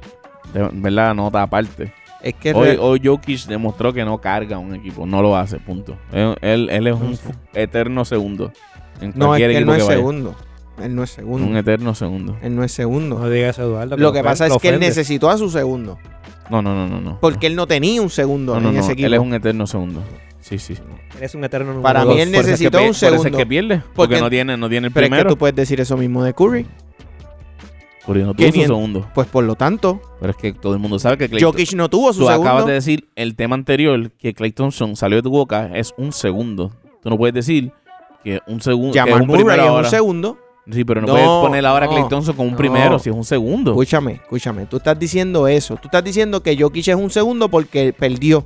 De verdad, nota aparte. Es que Hoy, hoy Jokic demostró que no carga un equipo. No lo hace, punto. Él, él- él es un eterno segundo. En no, es que él no es vaya. segundo. Él no es segundo. Un eterno segundo. Él no es segundo. No digas Eduardo. Lo que pasa es que él necesitó a su segundo. No, no, no, no. no. Porque él no tenía un segundo no, no, en no. ese equipo. Él es un eterno segundo. Sí, sí. Él es un eterno número Para dos. mí él Por eso es que necesitó un Por eso es segundo. que pierde. Porque, Porque- no tiene, no tiene el Pero es que primero. tú puedes decir eso mismo de Curry. Curry no tuvo su segundo. Pues por lo tanto, Pero es que todo el mundo sabe que Clay Jokic no tuvo su Tú segundo. acabas de decir el tema anterior que Clay Thompson salió de tu boca es un segundo. Tú no puedes decir que un segundo. es Jamal un Murray primero es ahora. un segundo. Sí, pero no, No, puedes poner ahora a Clay Thompson como un no. primero si es un segundo. Escúchame, escúchame. Tú estás diciendo eso. Tú estás diciendo que Jokic es un segundo porque perdió.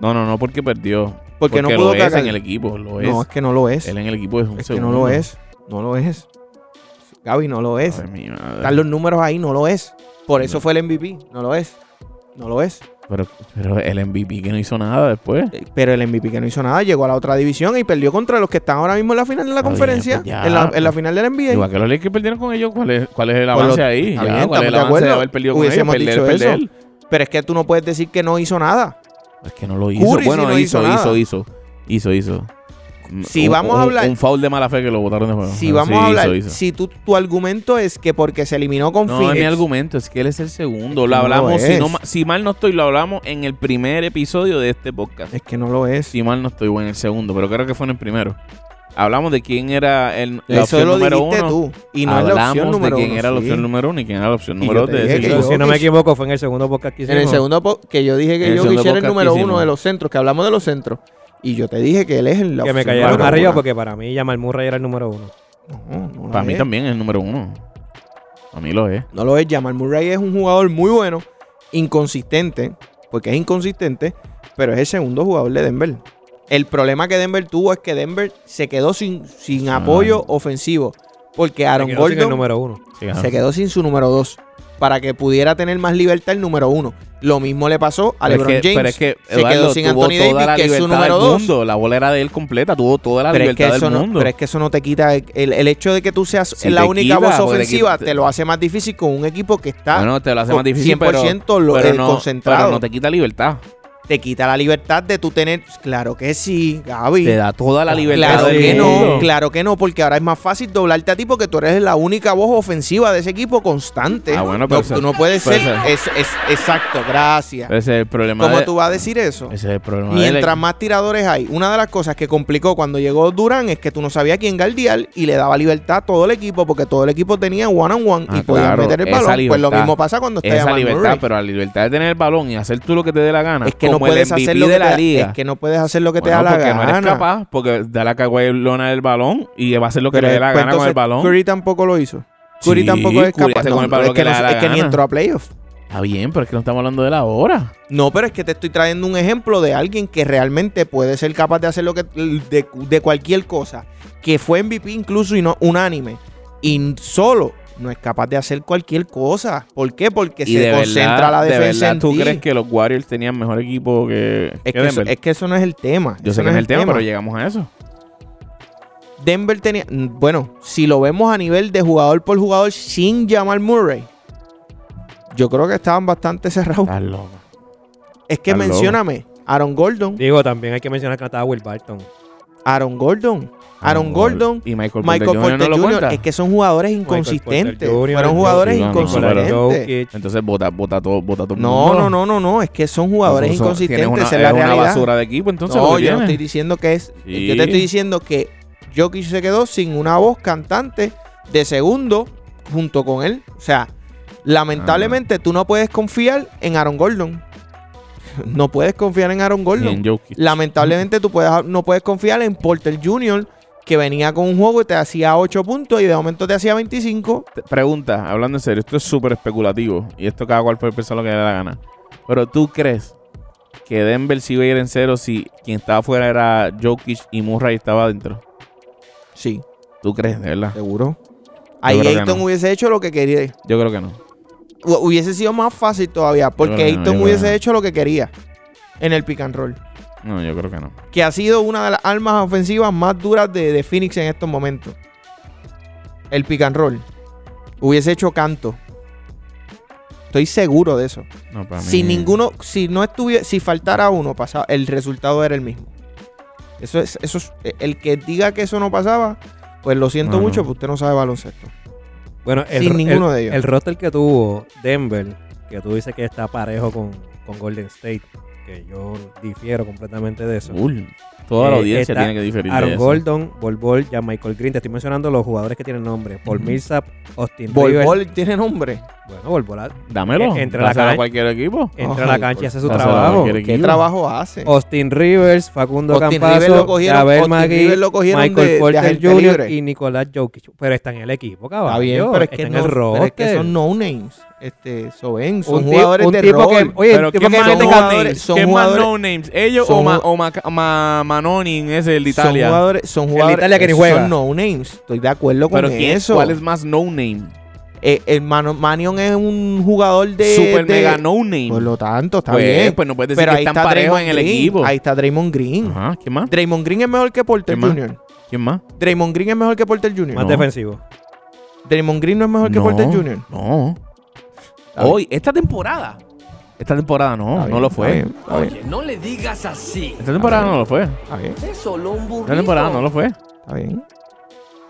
No, no, no, porque perdió. Porque, no pudo lo es en el equipo, lo es. No, es que no lo es. Él en el equipo es un Es que segundo. no lo es. No lo es. Gaby, no lo es. Ay, mi madre. Están los números ahí, no lo es. Por eso No. fue el MVP. No lo es. No lo es. Pero, pero el MVP que no hizo nada después. Eh, Pero el MVP que no hizo nada llegó a la otra división y perdió contra los que están ahora mismo en la final de la conferencia. pues ya, en, la, en la pues. final del NBA. Igual que los Lakers perdieron con ellos, ¿cuál es, cuál es el Pues avance lo- ahí? Ya, bien, ¿Cuál es el de avance de haber perdido con ellos? Perder, dicho eso. Pero es que tú no puedes decir que no hizo nada. Es que no lo hizo. Curry bueno, no hizo hizo, nada. hizo, hizo. Hizo, hizo. Si Un- vamos a hablar- Un foul de mala fe que lo botaron de juego. Si vamos sí, a hablar, hizo, hizo. si tú, tu argumento es que porque se eliminó con No Phoenix, es mi argumento, es que él es el segundo. Es Lo que no lo hablamos, si, no mal no estoy, lo hablamos en el primer episodio de este podcast. es que no lo es. Si mal no estoy, o en el segundo, pero creo que fue en el primero. Hablamos de quién era el, la Eso opción lo número dijiste uno. tú. Y no es la Hablamos opción número de quién uno, era la sí. opción número uno y quién era la opción Y número dos de yo- si no me equivoco, fue en el segundo podcast que En el hicimos. segundo que yo dije que yo segundo era el número uno hicimos. de los centros, que hablamos de los centros. Y yo te dije que él es el que me cayeron arriba porque para mí Jamal Murray era el número uno. No, no lo Para mí es. también es el número uno. A mí lo es. No lo es. Jamal Murray es un jugador muy bueno, inconsistente, porque es inconsistente, pero es el segundo jugador de Denver. El problema que Denver tuvo es que Denver se quedó sin, sin Ah. apoyo ofensivo, porque Aaron sin el Gordon número uno. Sí, se quedó sin su número dos, para que pudiera tener más libertad el número uno. Lo mismo le pasó a LeBron es que, James. pero es que se quedó sin Anthony Davis, la que es su número dos. mundo. La bola era de él completa, tuvo toda la pero es, libertad que del no, mundo. pero es que eso no te quita el, el hecho de que tú seas la única quita, voz te ofensiva te lo hace más difícil con un equipo que está bueno, te lo hace más difícil, pero, 100% lo- pero eh, no, concentrado. pero no te quita libertad. Te quita la libertad de tú tener. Claro que sí, Gaby. Te da toda la libertad Claro que no, claro que no, porque ahora es más fácil doblarte a ti porque tú eres la única voz ofensiva de ese equipo constante. Ah, bueno, no, pero eso- tú no puedes ser. Es, es- exacto, gracias. Ese es el problema. ¿Cómo de- tú vas a decir eso? Ese es el problema. Mientras del- más tiradores hay, una de las cosas que complicó cuando llegó Durán es que tú no sabías quién guardiar y le daba libertad a todo el equipo porque todo el equipo tenía one on one Ah, y podían claro, meter el balón. Pues lo mismo pasa cuando está esa libertad, Murray. pero la libertad de tener el balón y hacer tú lo que te dé la gana. Es que no el puedes hacer lo que te liga. es que no puedes hacer lo que te da la porque gana. no eres capaz, porque da la caguelona del balón y va a hacer lo que Pero le dé la pues gana con el balón. Curry tampoco lo hizo. Curry Sí, tampoco es capaz. No, con el balón es que, no- es que ni entró a playoff. Está bien, pero es que no estamos hablando de la hora. No, pero es que te estoy trayendo un ejemplo de alguien que realmente puede ser capaz de hacer lo que de, de cualquier cosa, que fue MVP incluso y no unánime y solo no es capaz de hacer cualquier cosa. ¿Por qué? Porque y se de concentra verdad, la de defensa verdad, en ¿tú crees que los Warriors tenían mejor equipo que, es, que que eso, Denver? es que eso no es el tema. Yo Eso sé que no es el tema, pero llegamos a eso. Denver tenía, mm, bueno, si lo vemos a nivel de jugador por jugador sin Jamal Murray, yo creo que estaban bastante cerrados. Estás loco. Es que estás loco. mencióname, Aaron Gordon, Digo, también hay que mencionar que estaba Will Barton. Aaron Gordon, Aaron Gordon, y Michael, Michael Porter Jr. Porter. Es que son jugadores inconsistentes. Fueron jugadores sí, no, no, inconsistentes. Jokic. Entonces vota, vota todo, vota todo No, mundo. no, no, no, no. Es que son jugadores Entonces, inconsistentes. una, es la una realidad. basura de equipo, entonces. lo no, yo no estoy diciendo que es. Sí. Yo te estoy diciendo que Jokic se quedó sin una voz cantante de segundo junto con él. O sea, lamentablemente Ah. tú no puedes confiar en Aaron Gordon. No puedes confiar en Aaron Gordon. en. Lamentablemente tú puedes, no puedes confiar en Porter Jr., que venía con un juego y te hacía 8 puntos y de momento te hacía 25. Te- Pregunta, hablando en serio, esto es súper especulativo y esto cada cual puede pensar lo que le dé la gana. Pero tú crees que Denver sí iba a ir en cero si quien estaba afuera era Jokic y Murray estaba adentro? Sí, ¿Tú crees, de verdad? seguro. Ahí Ayton no. hubiese hecho lo que quería. Yo creo que no. Hu- Hubiese sido más fácil todavía, porque no, Ayton hubiese hecho lo que quería en el pick and roll. No, yo creo que no. Que ha sido una de las armas ofensivas más duras de, de Phoenix en estos momentos. El pick and roll. Hubiese hecho canto. Estoy seguro de eso. No, para mí- Si ninguno, si no estuviera, si faltara uno, pasaba, el resultado era el mismo. Eso es, eso es, el que diga que eso no pasaba, pues lo siento No, no. mucho, pues usted no sabe baloncesto. Bueno, el, Sin ninguno el- de ellos. El roster que tuvo Denver, que tú dices que está parejo con, con Golden State, que yo difiero completamente de eso. Uy, toda la Eh, audiencia tiene que diferir de Aaron eso. Gordon, Bol Bol, ya Michael Green. Te estoy mencionando los jugadores que tienen nombre. Paul. Millsap, Austin Bol Rivers. Bol tiene nombre. Bueno, Bol Bol Dámelo. Eh, entre la Dáselo a can- cualquier equipo. entra Ay, a la cancha y hace su a trabajo. ¿Qué trabajo hace? Austin Rivers, Facundo Austin Campazo, Rivers lo cogieron, Javel Austin Magui, Rivers lo cogieron Michael de- de Porter Jr. libre. y Nicolás Jokic. Pero está en el equipo, caballo. Está bien, pero es que, está en no, el pero roster. es que son no names. Este, Soben, son Un jugadores un de tipo rol. que- oye, Pero tipo ¿quién que más son jugadores- names? son ¿Quién más jugadores- no names? ¿Ellos son o, ma, o ma, ma- Manonin ese, el de son Italia? jugadores, son de jugadores Italia que ni son juega. no names. Estoy de acuerdo con Pero ¿quién, eso. ¿cuál es más no name? Eh, el Mano- Manion es un jugador de. Super de- mega no name. Por lo tanto, está pues, bien. pues no puedes decir pero que ahí están está parejos en el Green. equipo. Ahí está Draymond Green. Ajá, ¿quién más? Draymond Green es mejor que Porter ¿Quién más? Jr. ¿Quién más? Draymond Green es mejor que Porter Jr. Más No. defensivo. Draymond Green no es mejor que Porter Jr. No. Está bien. Hoy, esta temporada. Esta temporada no, Está no bien, lo está fue. bien, está bien, Oye, no le digas así. Esta temporada no lo fue. está bien, Es solo un burrito. Esta temporada no lo fue. está bien.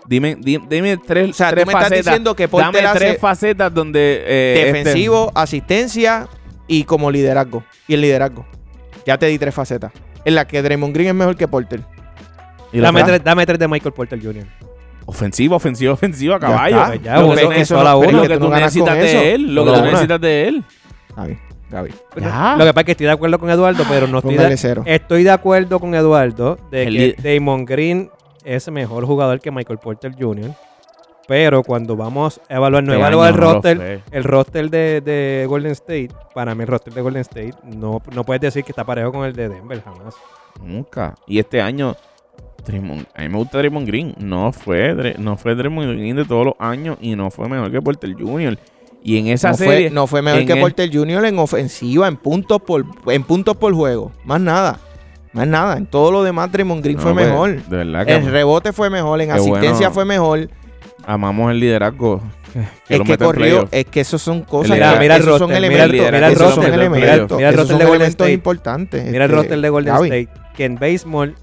Dime, di- dime tres, O sea, tú tres me estás facetas. diciendo que Dame Porter hace- tres facetas donde... eh, este- Defensivo, asistencia y como liderazgo. Y el liderazgo. Ya te di tres facetas. En la que Draymond Green es mejor que Porter. y la Dame otra, tres, dame tres de Michael Porter Jr. Ofensiva, ofensiva, ofensiva, Ya caballo. está. Pues ya, lo que, eso lo que que tú necesitas de él. Lo que tú necesitas de él. Gaby. Ya. Lo que pasa es que estoy de acuerdo con Eduardo, pero no estoy de, cero. estoy de acuerdo con Eduardo de El que Damon Green es mejor jugador que Michael Porter Jr. Pero cuando vamos a evaluar, no Este evaluar el roster, el roster de, de Golden State, para mí el roster de Golden State, no, no puedes decir que está parejo con el de Denver jamás. Nunca. Y este año, Draymond- a mí me gusta Draymond Green. No fue, Dre- no fue Draymond Green de todos los años y no fue mejor que Porter Jr. Y en esa No serie, fue, no fue mejor en que el- Porter Jr. en ofensiva, en puntos por en puntos por juego. Más nada. Más nada. En todo lo demás, Draymond Green no, fue pues, mejor. De verdad que El rebote fue mejor, en asistencia bueno. fue mejor. amamos el liderazgo. Que Es que en corrió, es que esos son cosas. Mira, que- mira el esos son roster, mira el- elementos. mira el esos son roster, elementos. mira el esos roster son de Golden elementos State. importantes. Mira el Este, roster de Golden State. Ken Basemore,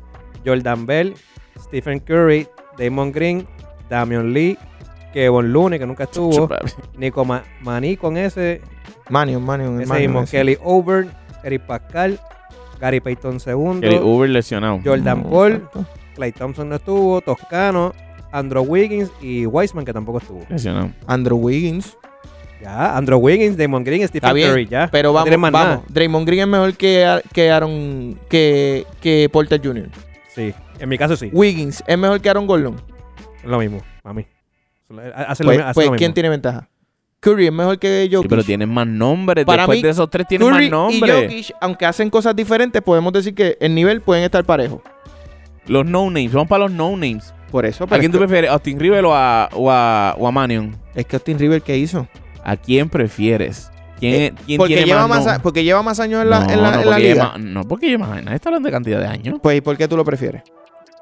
Jordan Bell, Stephen Curry, Damon Green, Damian Lee, Kevin Looney, que nunca estuvo. Nico Ma- Maní con ese, Manion, Manion, ese Manion, mismo, ese. Kelly Ober, Eric Pascal, Gary Payton II, Kelly Uber lesionado. Jordan No, Paul, exacto. Clay Thompson no estuvo, Toscano, Andrew Wiggins y Wiseman, que tampoco estuvo. Lesionado. Andrew Wiggins. Ya, Andrew Wiggins, Damon Green, Está Stephen bien, Curry, ya. Pero vamos, vamos. nada. Draymond Green es mejor que, que Aaron que, que Porter Jr. Sí, en mi caso sí, Wiggins es mejor que Aaron Gordon. es lo mismo, a mí. Hace lo, Pues, hace pues, lo mismo. ¿quién tiene ventaja? Curry es mejor que Sí, Jokic. pero tienen más nombres. Para Después mí, de esos tres tienen Curry más y nombres. Jokic, aunque hacen cosas diferentes, podemos decir que el nivel pueden estar parejos. Los no names. Vamos para los no names. Por eso, ¿A quién tú prefieres? ¿A Austin River o a, o a, o a Manion? es que Austin River, ¿qué hizo? ¿A quién prefieres? ¿Quién, Eh, quién Porque tiene lleva, más, nom- porque lleva más años en la, no, en la, no, en la porque liga. lleva- no, porque lleva más. Nadie está hablando de cantidad de años. Pues, ¿y por qué tú lo prefieres?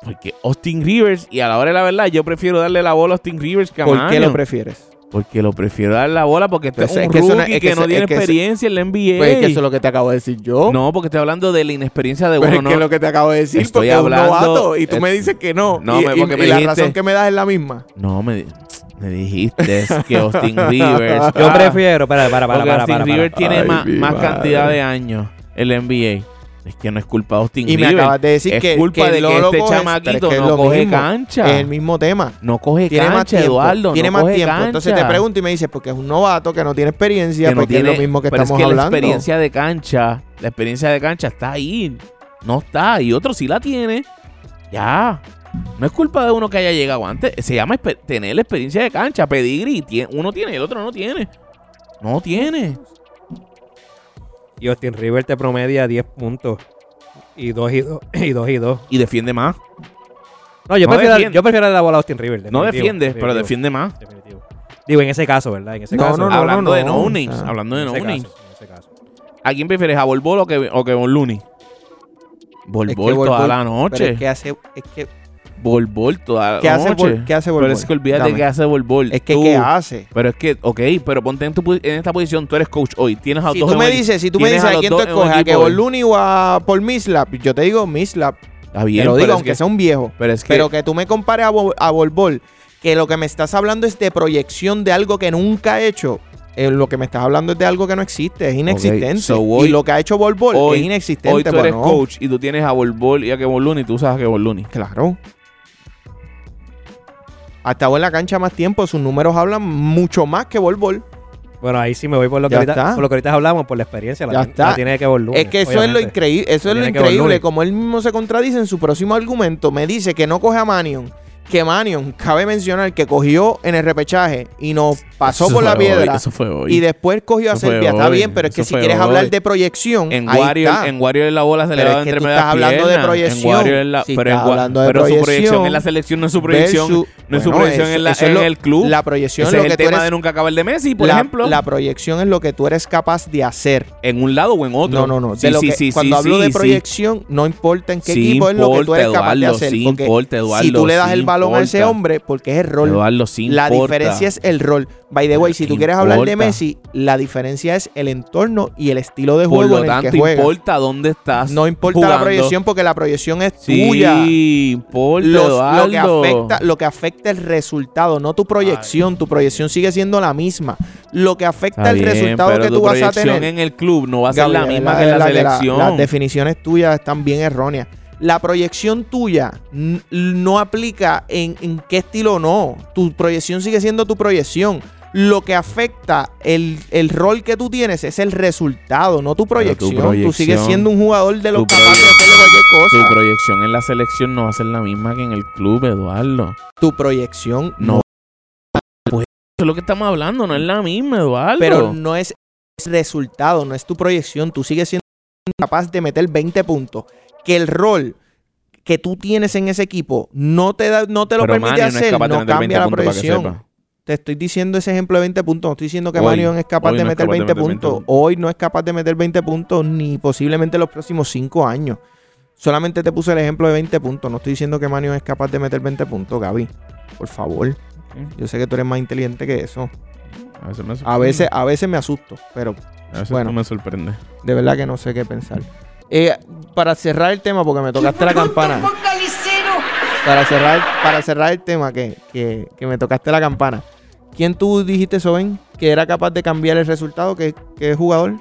Porque Austin Rivers, y a la hora de la verdad, yo prefiero darle la bola a Austin Rivers que a ¿Por qué lo prefieres? Porque lo prefiero dar la bola porque este Pues es un que no- rookie es que, que no eso- tiene es que eso- experiencia en la NBA. Pues es que eso es lo que te acabo de decir yo. No, porque estoy hablando de la inexperiencia de Pero uno. es no. que es lo que te acabo de decir, Estoy porque es un hablando- novato y tú es- me dices que no. No, y, me- y- porque y me la dijiste- razón que me das es la misma. No, me, me dijiste que Austin Rivers. Yo Ah, prefiero, para, para, para, para, Austin para, Rivers para. tiene Ay, más, más cantidad de años en la NBA. Es que no es culpa de Austin Y me acabas de decir es que, culpa que de que este coges, chamaquito es que es no coge mismo. cancha. Es el mismo tema. No coge Tiene más cancha, tiempo. Eduardo. tiene no más coge tiempo. cancha. Entonces te pregunto y me dices, porque es un novato que no tiene experiencia, no porque tiene- es lo mismo que pero estamos es que hablando. la experiencia de cancha, la experiencia de cancha está ahí. No está. Y otro sí la tiene. Ya. No es culpa de uno que haya llegado antes. Se llama tener la experiencia de cancha. Pedigrí. Uno tiene y el otro no tiene. No tiene. Y Austin River te promedia 10 puntos. Y 2 y 2. Y 2 y 2. Y defiende más. No, yo, No prefiero, defiende. yo prefiero la bola a Austin River. No definitivo, defiende, pero defiende más. definitivo. Digo, en ese caso, ¿verdad? En ese No, caso. no, no, hablando de no. no names. Ah. Hablando de no names. caso, en ese caso. ¿A quién prefieres? ¿A Volbol o que, o que Von Looney? Volbol Es que toda la Pero noche. es que hace, es que, Volbol toda ¿qué la hace, noche. Bol- ¿qué hace Pero Bol es Bol? que olvídate Dame. que hace Volbol. Es que, Tú- ¿qué hace? Pero es que, ok, pero ponte en, tu, pu- en esta posición, tú eres coach hoy, tienes a Si dos tú me dices, si tú me dices a los quién tú escoges, a que. Looney o a Paul Mislap, yo te digo Mislap. Está Te bien, lo pero digo, aunque que- sea un viejo. Pero es que, Pero que tú me compares a, Bol- a Bol Bol, que lo que me estás hablando es de proyección de algo que nunca he hecho. eh, lo que me estás hablando es de algo que no existe, es inexistente. so hoy- y lo que ha hecho Bol Bol hoy- es inexistente. hoy tú eres no. coach y tú tienes a Volbol y a que Looney, tú sabes que Looney. Claro. Ha estado en la cancha más tiempo, sus números hablan mucho más que Bol Bol. Bueno, ahí sí me voy por lo que, ahorita, por lo que ahorita hablamos, por la experiencia. La, Ya está. la tiene que volver. Es que eso es lo increíble, eso es lo increíble, como él mismo se contradice en su próximo argumento, me dice que no coge a Manion, que Manion, cabe mencionar que cogió en el repechaje y nos pasó Eso por la hoy, piedra eso fue hoy. y después cogió a Serbia, está bien, pero es que si quieres hoy. hablar de proyección, En ahí está. en la bola se le que entre tú medias estás hablando de proyección. En Warrior es la, Si pero estás hablando de pero su proyección en la selección no es su proyección. versus- no es su proyección eso- en, la- eso es en lo- el club. La proyección Ese es lo el que tema eres de nunca acabar de Messi, por la, ejemplo. la proyección es lo que tú eres capaz de hacer. en un lado o en otro. No, no, no. Cuando hablo de proyección, no importa en qué equipo es lo que tú eres capaz de hacer. sí porque importa, Eduardo, si tú le das el balón a ese importa. hombre porque es el rol. Eduardo, La importa. diferencia es el rol. By the way, si tú ¿Qué quieres hablar de importa? Messi, la diferencia es el entorno y el estilo de Por juego lo en el tanto, que juega. importa dónde estás. No importa la jugando. proyección porque la proyección es Sí, tuya. importa, Los- lo, que afecta, lo que afecta el resultado, no tu proyección. Tu proyección sigue siendo la misma. Lo que afecta el bien, resultado pero que tu tú vas a tener. en el club no va a ser la misma verdad, que en la que selección. las definiciones tuyas están bien erróneas. La proyección tuya no aplica en, en qué estilo no. Tu proyección sigue siendo tu proyección. Lo que afecta el, el rol que tú tienes es el resultado, no tu Pero tu proyección. Tú sigues proyección- siendo un jugador de los tu que capaz de hacer cualquier Tu cosa. proyección en la selección no va a ser la misma que en el club, Eduardo. Tu proyección No. Pues eso es lo que estamos hablando, no es la misma, Eduardo. Pero no es resultado, no es tu proyección. Tú sigues siendo capaz de meter 20 puntos. Que el rol que tú tienes en ese equipo no te, da, no te lo Pero permite no hacer, no 20 cambia la proyección. Te estoy diciendo ese ejemplo de 20 puntos. No estoy diciendo que Hoy- Marion es capaz de no es meter capaz de 20 meter 20 puntos. Hoy no es capaz de meter 20 puntos ni posiblemente los próximos 5 años. Solamente te puse el ejemplo de 20 puntos. No estoy diciendo que Marion es capaz de meter 20 puntos, Gaby. Por favor. Yo sé que tú eres más inteligente que eso. A veces me A veces, a veces me asusto, pero A veces bueno. no me sorprende. de verdad que no sé qué pensar. Eh, para cerrar el tema, porque me tocaste la campana. Para cerrar, para cerrar el tema, que, que, que me tocaste la campana. ¿Quién tú dijiste, Soben, que era capaz de cambiar el resultado? ¿Qué, qué jugador?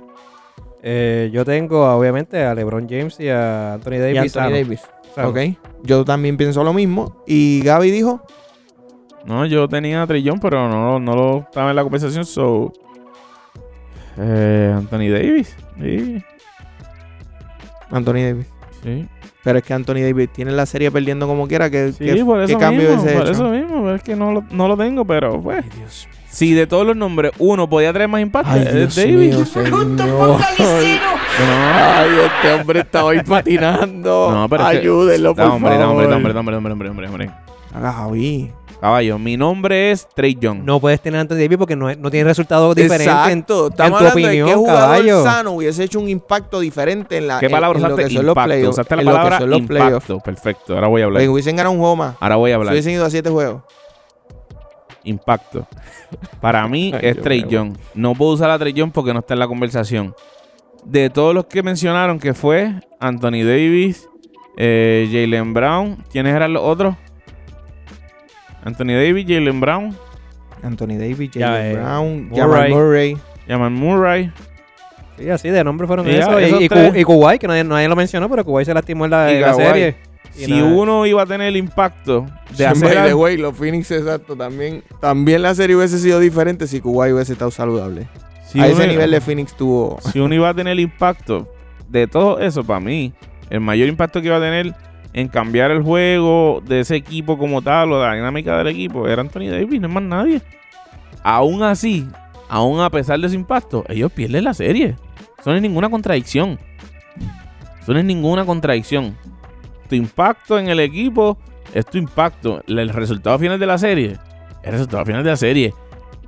Eh, yo tengo, obviamente, a LeBron James y a Anthony Davis. Y Anthony sano, Davis. sano. Ok. Yo también pienso lo mismo. Y Gaby dijo, No, yo tenía a Trillón, pero no, no lo estaba en la conversación, so... Eh, Anthony Davis. Sí, Anthony Davis. sí. Pero es que Anthony Davis tiene la serie perdiendo como quiera. ¿Qué, Sí, qué- por qué eso cambio mismo, hubiese por hecho? eso mismo, pero es que no lo, no lo tengo, pero pues... Si de todos los nombres uno podía traer más impacto, Ay, es Dios Davis. mío, señor. No, Ay, este hombre está hoy patinando. No, pero es que- Ayúdenlo, por no, hombre, favor. hombre, no, hombre, no, hombre, no, hombre, hombre, hombre, hombre. Haga Javi. Caballo, mi nombre es Trey Young. No puedes tener a Anthony Davis porque no, no tiene resultados diferentes. en- Exacto. Estamos tu hablando de opinión, qué jugador caballo. sano hubiese hecho un impacto diferente en la ¿Qué en- palabra en, usaste? que son los Impacto. Usaste la en lo que palabra son los playoffs. impacto. Perfecto, ahora voy a hablar. Pues hubiesen ganado un juego más. Ahora voy a Si hablar. hubiesen ido a siete juegos. Impacto. Para mí Ay, es Trey. Young. No puedo usar a Trey Young porque no está en la conversación. De todos los que mencionaron que fue Anthony Davis, eh, Jalen Brown, ¿quiénes eran los otros? Anthony Davis, Jalen Brown, Anthony Davis, Jalen eh, Brown, Murray. Jamal Murray. Jamal Murray. Sí, así de nombre fueron Y ya, esos. esos Y, y, tres. Y Kuwait, que nadie, nadie lo mencionó, pero Kuwait se lastimó en la, en serie. Y Si nada. uno iba a tener el impacto de Sí, hacer by the algo- way, los Phoenix, exacto. También, también la serie hubiese sido diferente si Kuwait hubiese estado saludable. si a ese nivel de Phoenix tuvo. si uno iba a tener el impacto de todo eso, para mí, el mayor impacto que iba a tener en cambiar el juego de ese equipo como tal o la dinámica del equipo era Anthony Davis, no es más nadie. Aún así, aún a pesar de ese impacto, ellos pierden la serie. Eso no es ninguna contradicción. Eso no es ninguna contradicción. Tu impacto en el equipo es tu impacto. El resultado final de la serie, el resultado final de la serie.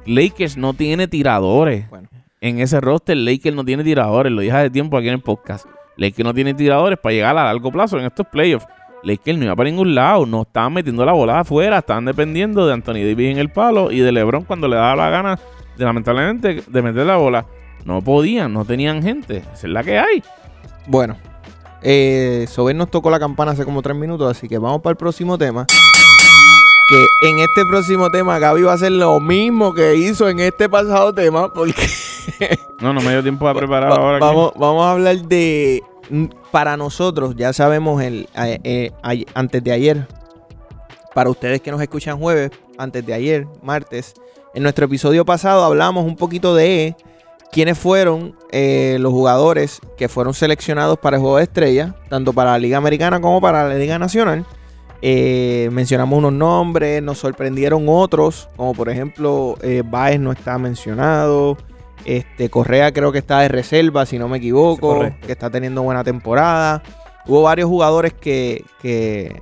Lakers no tiene tiradores Bueno. en ese roster Lakers no tiene tiradores, lo dije hace tiempo aquí en el podcast. Lakers no tiene tiradores para llegar a largo plazo en estos playoffs. Lakers no iba para ningún lado, no estaban metiendo la bola afuera, estaban dependiendo de Anthony Davis en el palo y de LeBron cuando le daba la gana, de, lamentablemente, de meter la bola. No podían, no tenían gente. Esa es la que hay. Bueno, eh, Sober nos tocó la campana hace como tres minutos, así que vamos para el próximo tema. Que en este próximo tema Gaby va a hacer lo mismo que hizo en este pasado tema, porque No, no me dio tiempo a preparar va- ahora. aquí. vamos, vamos a hablar de, mm, para nosotros, ya sabemos el eh, eh, antes de ayer, para ustedes que nos escuchan jueves, antes de ayer, martes, en nuestro episodio pasado hablamos un poquito de quiénes fueron eh, los jugadores que fueron seleccionados para el juego de estrella, tanto para la Liga Americana como para la Liga Nacional. Eh, mencionamos unos nombres, nos sorprendieron otros, como por ejemplo, eh, Baez no está mencionado. Este, Correa creo que está de reserva, si no me equivoco, que está teniendo buena temporada. Hubo varios jugadores que, que,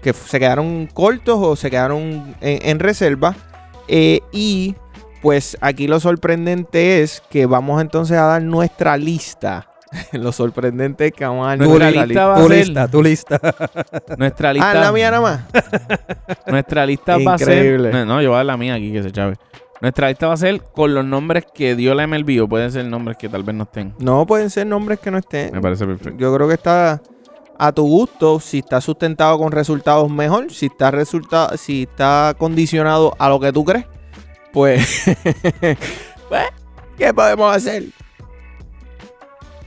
que se quedaron cortos o se quedaron en, en reserva. Eh, y pues aquí lo sorprendente es que vamos entonces a dar nuestra lista Lo sorprendente es que vamos a dar Nuestra lista va a Tu ser- lista, tu lista. Nuestra Ah, lista, la mía nada más. nuestra lista va a Increíble. ser. No, no, yo voy a dar la mía aquí, que se chave. Nuestra lista va a ser con los nombres que dio la MLB o pueden ser nombres que tal vez no estén. No pueden ser nombres que no estén. Me parece perfecto. Yo creo que está a tu gusto. Si está sustentado con resultados mejor, si está resulta si está condicionado a lo que tú crees, pues, pues, ¿qué podemos hacer?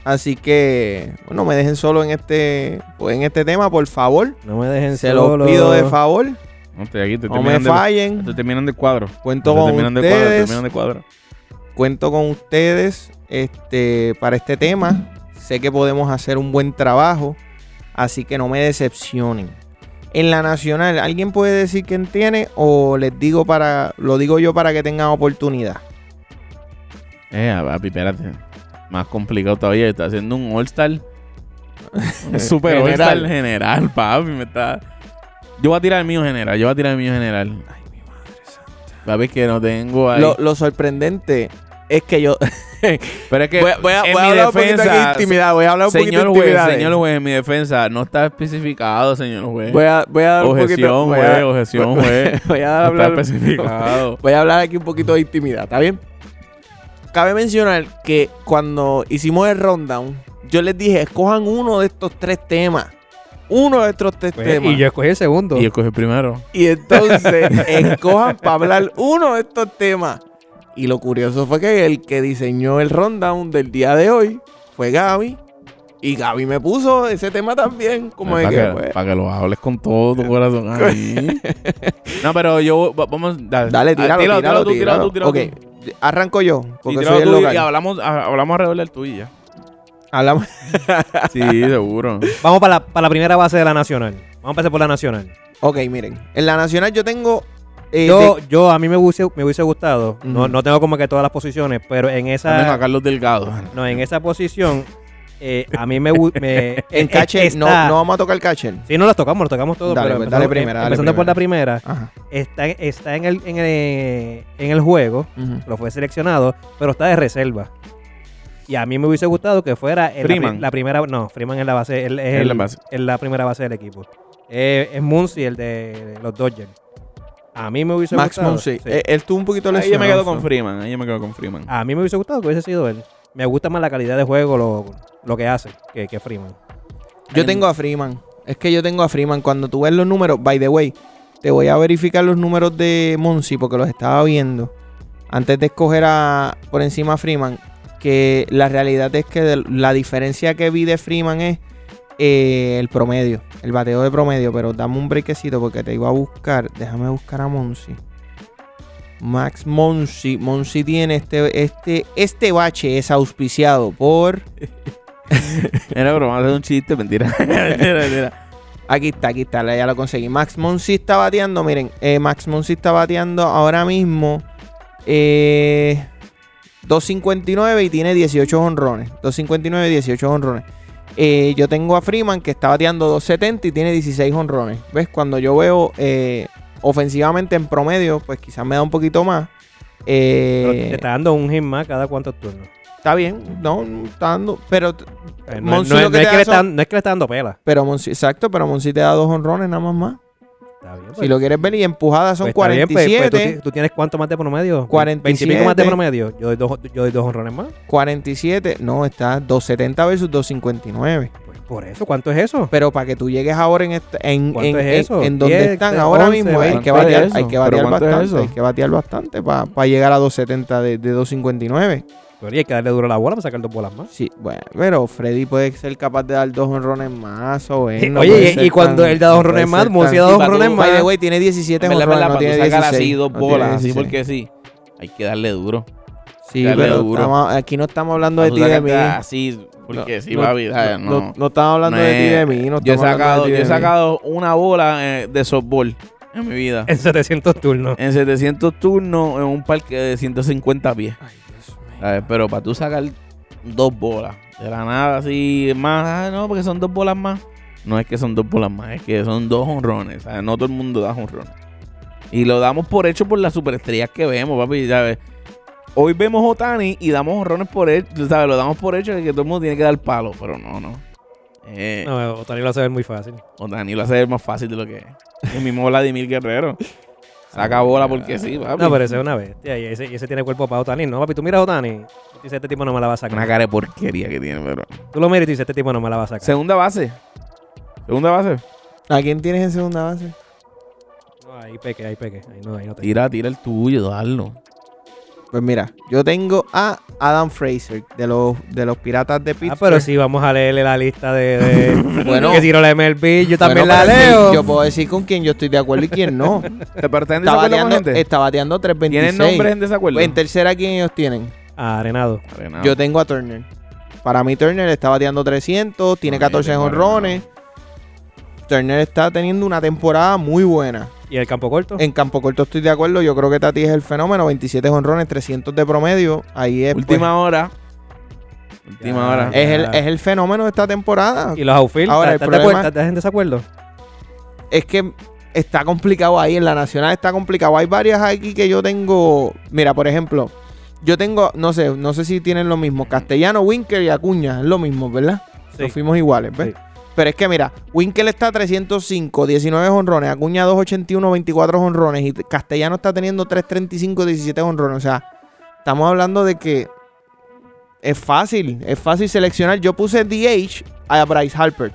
Así que, bueno, me dejen solo en este, pues, en este tema, por favor. No me dejen Se solo. los pido de favor. No, estoy aquí, No me fallen. te terminan de cuadro. Cuento con terminan de cuadro, ustedes. de cuadro. cuento con ustedes este, para este tema. Sé que podemos hacer un buen trabajo, así que no me decepcionen. En la nacional, ¿alguien puede decir quién tiene o les digo para, lo digo yo para que tengan oportunidad? Eh, papi, espérate. Más complicado todavía. Está haciendo un All-Star. Un super General. All-Star general, papi. Me está... Yo voy a tirar el mío general. Yo voy a tirar el mío general. Ay, mi madre santa. Papi, que no tengo ahí. Lo, lo sorprendente es que yo Pero es que voy, a- voy a, voy hablar un poquito aquí de intimidad, voy a hablar un poquito de juez, intimidad. señor juez, en mi defensa no está especificado, señor juez. Voy a, voy a dar un poquito Objeción, voy a- juez, objeción, juez. Voy a No está hablar especificado. Voy a hablar aquí un poquito de intimidad, ¿está bien? Cabe mencionar que cuando hicimos el rundown, yo les dije, escojan uno de estos tres temas. Uno de estos tres Pues, temas. y yo escogí el segundo. Y yo cogí el primero. Y entonces, escojan para hablar uno de estos temas. Y lo curioso fue que el que diseñó el rundown del día de hoy fue Gaby. Y Gaby me puso ese tema también. Como de para, que, que, pues, para que lo hables con todo tu corazón ahí. no, pero yo, va- vamos, dale. Dale, tíralo, Ah, tíralo, tíralo tú, tíralo tú, tíralo Ok, tú. Arranco yo, porque soy el local. y hablamos, ah, hablamos alrededor del tuyo y ya. Hablamos. Sí, seguro. Vamos para la, para la primera base de la nacional. Vamos a empezar por la nacional. Ok, miren. En la nacional yo tengo... eh, Yo, de- yo a mí me hubiese, me hubiese gustado. no, no tengo como que todas las posiciones, pero en a esa, Carlos Delgado. no, en esa posición, eh, a mí me, me en catcher, no, no vamos a tocar catcher. Sí, no las tocamos, las tocamos todo. Dale, pero pues, empezando, dale primera, dale empezando por la primera. Ajá. está, está en, el, en, el, en el juego, lo fue seleccionado, pero está de reserva. Y a mí me hubiese gustado que fuera Freeman. La, primera, no, Freeman es la base, es, el- la base. es la primera base del equipo. Eh, es Muncy, el de los Dodgers. A mí me hubiese Max gustado. Muncy. sí. Eh, Él tuvo un poquito Ahí yo lesionado. me quedo con. Freeman. Ahí yo me quedo con Freeman. A mí me hubiese gustado que hubiese sido él. Me gusta más la calidad de juego, lo, lo que hace, que, que Freeman. Yo tengo a Freeman. Es que yo tengo a Freeman. Cuando tú ves los números, by the way, te voy a verificar los números de Monsi porque los estaba viendo antes de escoger a por encima a Freeman. Que la realidad es que la diferencia que vi de Freeman es eh, el promedio, el bateo de promedio. Pero dame un brequecito porque te iba a buscar. Déjame buscar a Monsi. Max Monsi. Monsi tiene este, este, este bache es auspiciado por. Era broma, hacer un chiste, mentira. mentira, mentira. Aquí está, aquí está, ya lo conseguí. Max Monsi está bateando, miren, eh, Max Monsi está bateando ahora mismo eh, 2.59 y tiene 18 honrones. 2.59 y 18 honrones. Eh, yo tengo a Freeman que está bateando 2.70 y tiene 16 honrones. ¿Ves? Cuando yo veo eh, ofensivamente en promedio, pues quizás me da un poquito más. Eh, Pero te está dando un hit más cada cuántos turnos. está bien, no, está dando, pero Eh, no, Monsi no- lo no que es que le son- están- no es que le está dando pela. pero Monsi, exacto, pero Monsi te da dos honrones nada más más. Está bien, Si lo quieres ver y empujadas son Pues está bien, pues- pues 47. tú, ti- tú tienes cuánto más de promedio? 47. 20 y pico más de promedio. Yo doy dos, yo doy dos honrones más. 47, no, está 270 versus 259. Por eso, ¿cuánto es eso? Pero para que tú llegues ahora en esta- en, ¿Cuánto en, es en- eso? en donde 10, están 11, ahora mismo, hay que ¿cuánto es batear, hay que ¿Pero batear es bastante, eso? hay que batear bastante para llegar a 270 de, de 259. Pero y hay que darle duro a la bola para sacar dos bolas más. Sí, bueno, pero Freddy puede ser capaz de dar dos honrones más o él no Oye, y- y cuando tan- él da dos no honrones más, ser Monsi da dos honrones más. By the way, tiene 17 En verdad, en honrones, no para tiene tú sacar 16. así dos no bolas, así 16. porque sí. Hay que darle duro. Sí, Dale pero duro. estamos- aquí no estamos hablando de ti de mí. Así, porque No, sí, no, papi. no, No, estamos hablando no de ti de mí. No yo he sacado, yo he sacado una bola eh, de softball en mi vida. En 700 turnos. En 700 turnos en un parque de 150 pies. ¿Sabes? Pero para tú sacar dos bolas de la nada así más, ah, no, porque son dos bolas más. No es que son dos bolas más, es que son dos honrones. ¿sabes? No todo el mundo da honrones. Y lo damos por hecho por las superestrellas que vemos, papi. ¿sabes? Hoy vemos Otani y damos honrones por él, tú ¿sabes? Lo damos por hecho de que todo el mundo tiene que dar palo, pero no, no. Eh, No, Otani lo hace ver muy fácil. Otani lo hace ver más fácil de lo que es. El mismo Vladimir Guerrero. Saca bola porque sí, papi. No, pero ese es una bestia. Y ese, y ese tiene cuerpo para Otani. No, papi, tú miras a Otani. Y dices, este tipo no me la va a sacar. Una cara de porquería que tiene, pero. Tú lo miras y dices, este tipo no me la va a sacar. Segunda base. Segunda base. ¿A quién tienes en segunda base? No, ahí peque, ahí peque. Ahí no, ahí no te... Tira, tira el tuyo, dalo. Pues mira, yo tengo a Adam Fraser de los, de los Piratas de Pittsburgh. Ah, pero si vamos a leerle la lista de... de Bueno. que si no la MLB, yo también Bueno, la leo. Yo puedo decir con quién yo estoy de acuerdo y quién no. ¿Te pero estás en está, bateando, gente? está bateando 326. ¿Tienen nombres en desacuerdo? En tercera, ¿quién ellos tienen? Ah, Arenado. Arenado. Yo tengo a Turner. Para mí Turner está bateando 300, tiene No, yo 14 tengo a jonrones. Turner está teniendo una temporada muy buena. ¿Y el campo corto? En campo corto estoy de acuerdo. Yo creo que Tati es el fenómeno. 27 jonrones, 300 de promedio. Ahí es, pues, Última hora. Última Ya. hora. es, el, es el fenómeno de esta temporada. ¿Y los outfield? Ahora, el ¿Estás de problema- acuerdo? ¿Estás en desacuerdo? Es que está complicado ahí. En la nacional está complicado. Hay varias aquí que yo tengo. Mira, por ejemplo, yo tengo, no sé, no sé si tienen lo mismo. Castellano, Winker y Acuña. Es lo mismo, ¿verdad? Sí. Nos fuimos iguales, ¿ves? Sí. Pero es que mira, Winkel está a 305, 19 honrones, Acuña 281, 24 honrones y Castellano está teniendo 335, 17 honrones. O sea, estamos hablando de que es fácil, es fácil seleccionar. Yo puse DH a Bryce Harper,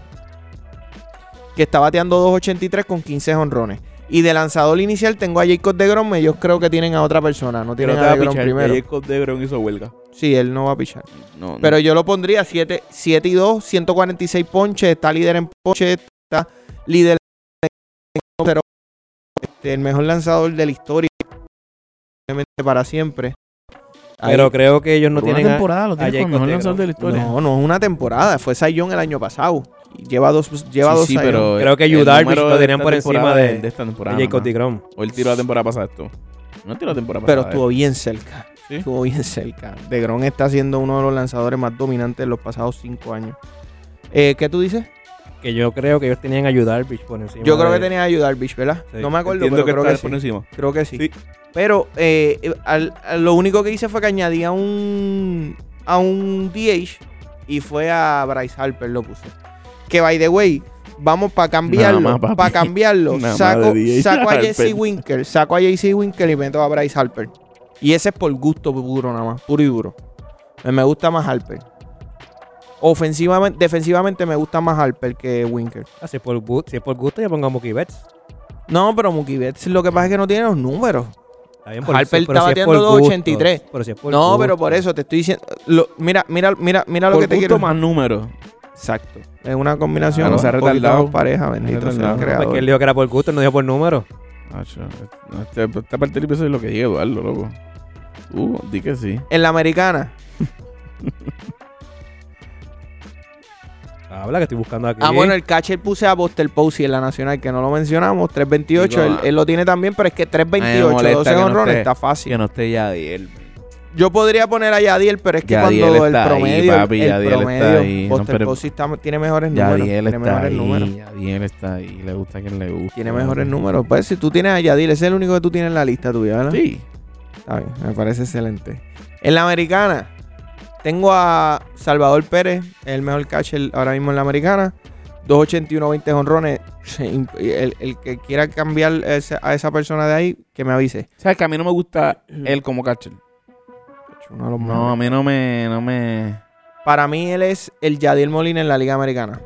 que está bateando 283 con 15 honrones. Y de lanzador inicial tengo a Jacob de Grom, ellos creo que tienen a otra persona, no tienen a de Grom primero. Jacob hizo huelga. Sí, él no va a pichar. No, no. Pero yo lo pondría 7, 7 y 2, 146 ponches, está líder en ponches, está líder en pero este, el mejor lanzador de la historia, obviamente para siempre. Ahí- Pero creo que ellos no Por una tienen a- temporada lo a con el Jacob mejor de lanzador de la historia. no, no es una temporada, fue Cy Young el año pasado. Lleva dos, lleva Sí, dos pero Creo que Darvish número lo tenían por encima de- de esta temporada. de Jacob DeGrom. O él tiró la temporada pasada esto. No tiró la temporada Pero pasada. estuvo bien cerca. Sí. Estuvo bien cerca. De Gron está siendo uno de los lanzadores más dominantes de los pasados cinco años. Eh, ¿Qué tú dices? Que yo creo que ellos tenían a Yu Darvish por encima Yo creo que de- tenía a ayudar, Bish, ¿verdad? Sí. No me acuerdo, Entiendo pero que creo que sí. por encima. Creo que sí. Sí. Pero eh, eh, al- lo único que hice fue que añadí a un a un DH y fue a Bryce Harper lo puse. Que by the way, vamos para cambiarlo, para cambiarlo, Nada saco, saco a. JC Winker, saco a JC Winker y meto a Bryce Harper. Y ese es por gusto puro nada más, puro y duro. Me- Me gusta más Harper. Ofensivamente, defensivamente me gusta más Harper que Winker. Ah, si, es por, si es por gusto, yo pongo a Mookie Betts. No, pero Mookie Betts lo que pasa es que no tiene los números. Está bien, Harper está si es bateando por gusto, 2.83. Pero si es por No, gusto. pero por eso te estoy diciendo. lo- mira, mira, mira, mira lo Por que te quiero. más números. Exacto. Es una combinación. Ah, no se ha retardado. pareja, bendito sea el retardado. Porque creador. él dijo que era por gusto, él no dijo por número. Acho, este- Esta parte del episodio es lo que diga Eduardo, loco. Uh, di que sí. En la americana. Habla que estoy buscando aquí. Ah, bueno, el catcher puse a Buster Posey en la nacional, que no lo mencionamos. 328. Digo, él, él lo tiene también, pero es que A mí 328, me molesta 12 que no honrones, esté- está fácil. Que no esté Yadiel. Yo podría poner a Yadiel, pero es que Yadiel cuando el está ahí, promedio. papi, el Yadiel está promedio, ahí. No, pero- está- tiene mejores números. Yadiel Tiene está mejores números. ahí. Yadiel está ahí. Le gusta a quien le gusta. Tiene mejores números. Pues si tú tienes a Yadiel, ese es el único que tú tienes en la lista tuya, ¿verdad? Sí. Está bien, me parece excelente. En la americana, tengo a Salvador Pérez, el mejor catcher ahora mismo en la americana. 281, 20 honrones. El, el que quiera cambiar a esa persona de ahí, que me avise. ¿Sabes que a mí no me gusta él como catcher? Uno de los No, a mí no me... No me... Para mí, él es el Yadiel Molina en la Liga Americana.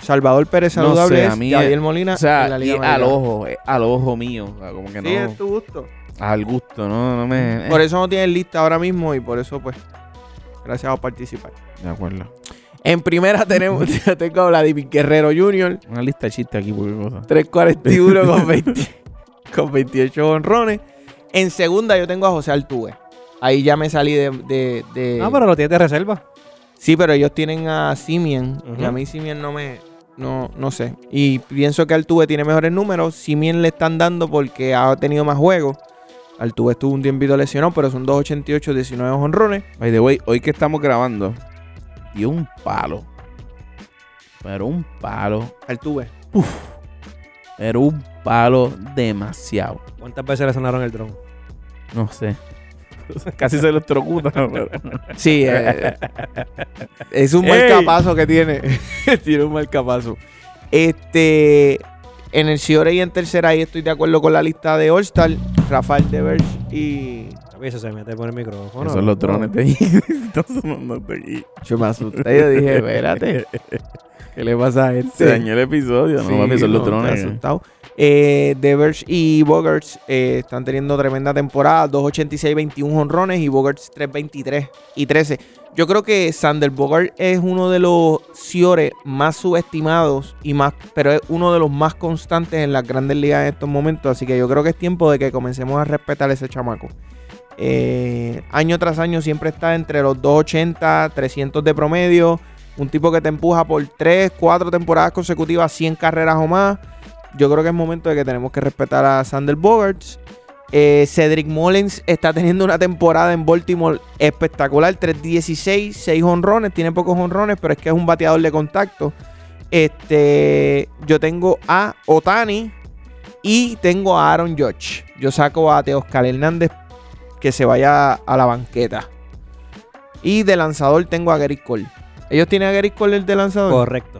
Salvador Pérez No saludable sé, es a mí Yadiel Molina O sea, en la y Liga al Americana. ojo, eh, al ojo mío. O sea, como que no... Sí, es tu gusto. Al gusto, no, no me... eh, Por eso no tienes lista ahora mismo y por eso, pues, gracias por participar. De acuerdo. En primera tenemos, yo tengo a Vladimir Guerrero Jr., Una lista de chistes aquí, porque cosa. 341 con, 20 con 28 honrones. En segunda yo tengo a José Altuve. Ahí ya me salí de... de- de- Ah, pero lo tienes de reserva. Sí, pero ellos tienen a Simien. Y a mí Simien no me... No, no sé. Y pienso que Altuve tiene mejores números. Simien le están dando porque ha tenido más juegos. Altuve estuvo un tiempito lesionado, pero son 2.88, 19 honrones. By the way, hoy que estamos grabando, dio un palo. Pero un palo. Altuve. Pero un palo demasiado. ¿Cuántas veces le sonaron el dron? No sé. Casi se electrocuta. pero- Sí, eh, es un ¡Ey! marcapaso que tiene. tiene un marcapaso. Este, en el Ciore y en tercera ahí estoy de acuerdo con la lista de All-Star. Rafael Devers y... A veces se mete por el micrófono. Esos son los drones de aquí. Yo me asusté. Yo dije, espérate. ¿Qué le pasa a este? Se dañó el episodio. No, papi, son los drones. asustado. Eh, Devers y Bogarts eh, están teniendo tremenda temporada. 2.86, 21 honrones y Bogarts 3.23 y 13. Yo creo que Sander Bogart es uno de los Ciores más subestimados y más, pero es uno de los más constantes en las grandes ligas en estos momentos. Así que yo creo que es tiempo de que comencemos a respetar a ese chamaco. Eh, año tras año siempre está entre los 280, 300 de promedio. Un tipo que te empuja por 3, 4 temporadas consecutivas, 100 carreras o más. Yo creo que es momento de que tenemos que respetar a Sander Bogarts. Eh, Cedric Mullins está teniendo una temporada en Baltimore espectacular. 3-16, 6 honrones. Tiene pocos honrones, pero es que es un bateador de contacto. Este, yo tengo a Otani y tengo a Aaron Judge. Yo saco a Teoscar Hernández que se vaya a la banqueta. Y de lanzador tengo a Gary Cole. ¿Ellos tienen a Gary Cole el de lanzador? Correcto.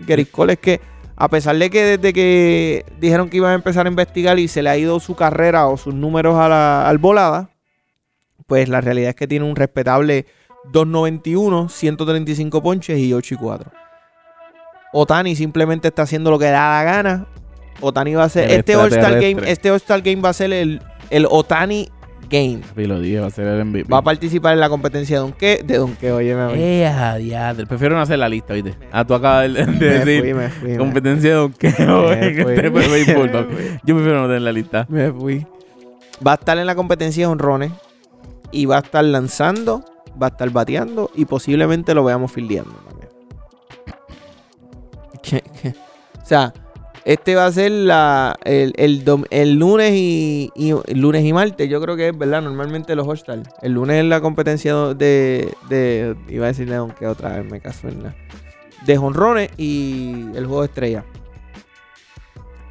Gary Cole es que, a pesar de que desde que dijeron que iban a empezar a investigar y se le ha ido su carrera o sus números a la al volada, pues la realidad es que tiene un respetable 2.91, 135 ponches y 8 y 4. Otani simplemente está haciendo lo que da la gana. Otani va a ser. El Este All-Star Game, este All-Star Game va a ser el, el Otani Game. Papi, lo dije, va a ser el MVP. Va a participar en la competencia de Donkey. De Donkey, oye, me voy. Eh, diadre. Prefiero no hacer la lista, ¿viste? Ah, tú acabas de, Me decir fui, me fui, me- competencia de fui. Yo prefiero no tener la lista. Me fui. Va a estar en la competencia de honrones. Y va a estar lanzando. Va a estar bateando. Y posiblemente lo veamos fildeando también. ¿Qué- qué? O sea, este va a ser la, el, el dom- el lunes y, y- el lunes y martes. Yo creo que es verdad. Normalmente los All-Star. El lunes es la competencia de, de. Iba a decirle aunque otra vez me caso en la. De honrones y el juego de estrella.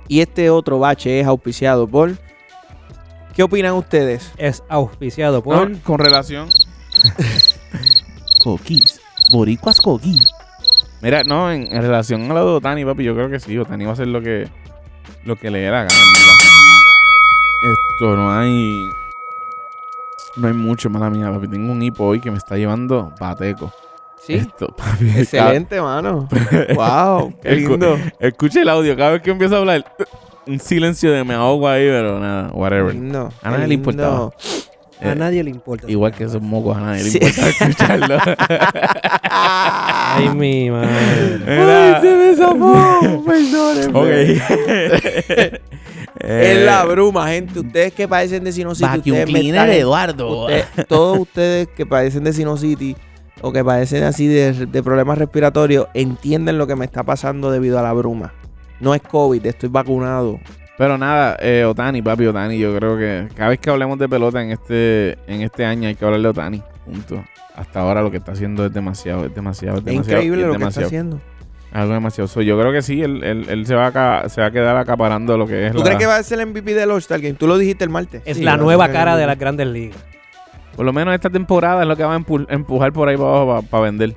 Y este otro bache es auspiciado por. ¿Qué opinan ustedes? Es auspiciado por. No, con relación. coquis. Boricuas coquis. Mira, no, en, en relación a lo de Otani, papi, yo creo que sí. Otani va a hacer lo que, lo que le dé la gana. Esto no hay. No hay mucho, mala mía, papi. Tengo un hipo hoy que me está llevando pateco. Sí. Esto, papi. Excelente, mano. wow, qué El cu- lindo. Escucha el audio. Cada vez que empiezo a hablar, un silencio de me ahogo ahí, pero nada, whatever. lindo. A nadie qué le importaba. A Eh, nadie le importa. Igual que esos mocos a nadie le importa escucharlo. Ay, mi madre. Era- se me zafó. Perdónenme. Ok. Es la bruma, gente. Ustedes que padecen de sinusitis. Vacuum cleaner Eduardo. todos ustedes que padecen de sinusitis o que padecen así de, de problemas respiratorios, entienden lo que me está pasando debido a la bruma. No es COVID, estoy vacunado. Pero nada, eh, Otani, papi, Otani, yo creo que cada vez que hablemos de pelota en este, en este año hay que hablar de Otani. Punto. Hasta ahora lo que está haciendo es demasiado, es demasiado, es Es demasiado. increíble es lo que está haciendo. Algo demasiado. So, yo creo que sí, él, él- él se, va a, ca- se va a quedar acaparando lo que es ¿Tú la- crees que va a ser el MVP del All-Star Game? Tú lo dijiste el martes. Es Sí, la nueva cara de las grandes ligas. Por lo menos esta temporada es lo que va a empu- empujar por ahí para abajo para vender.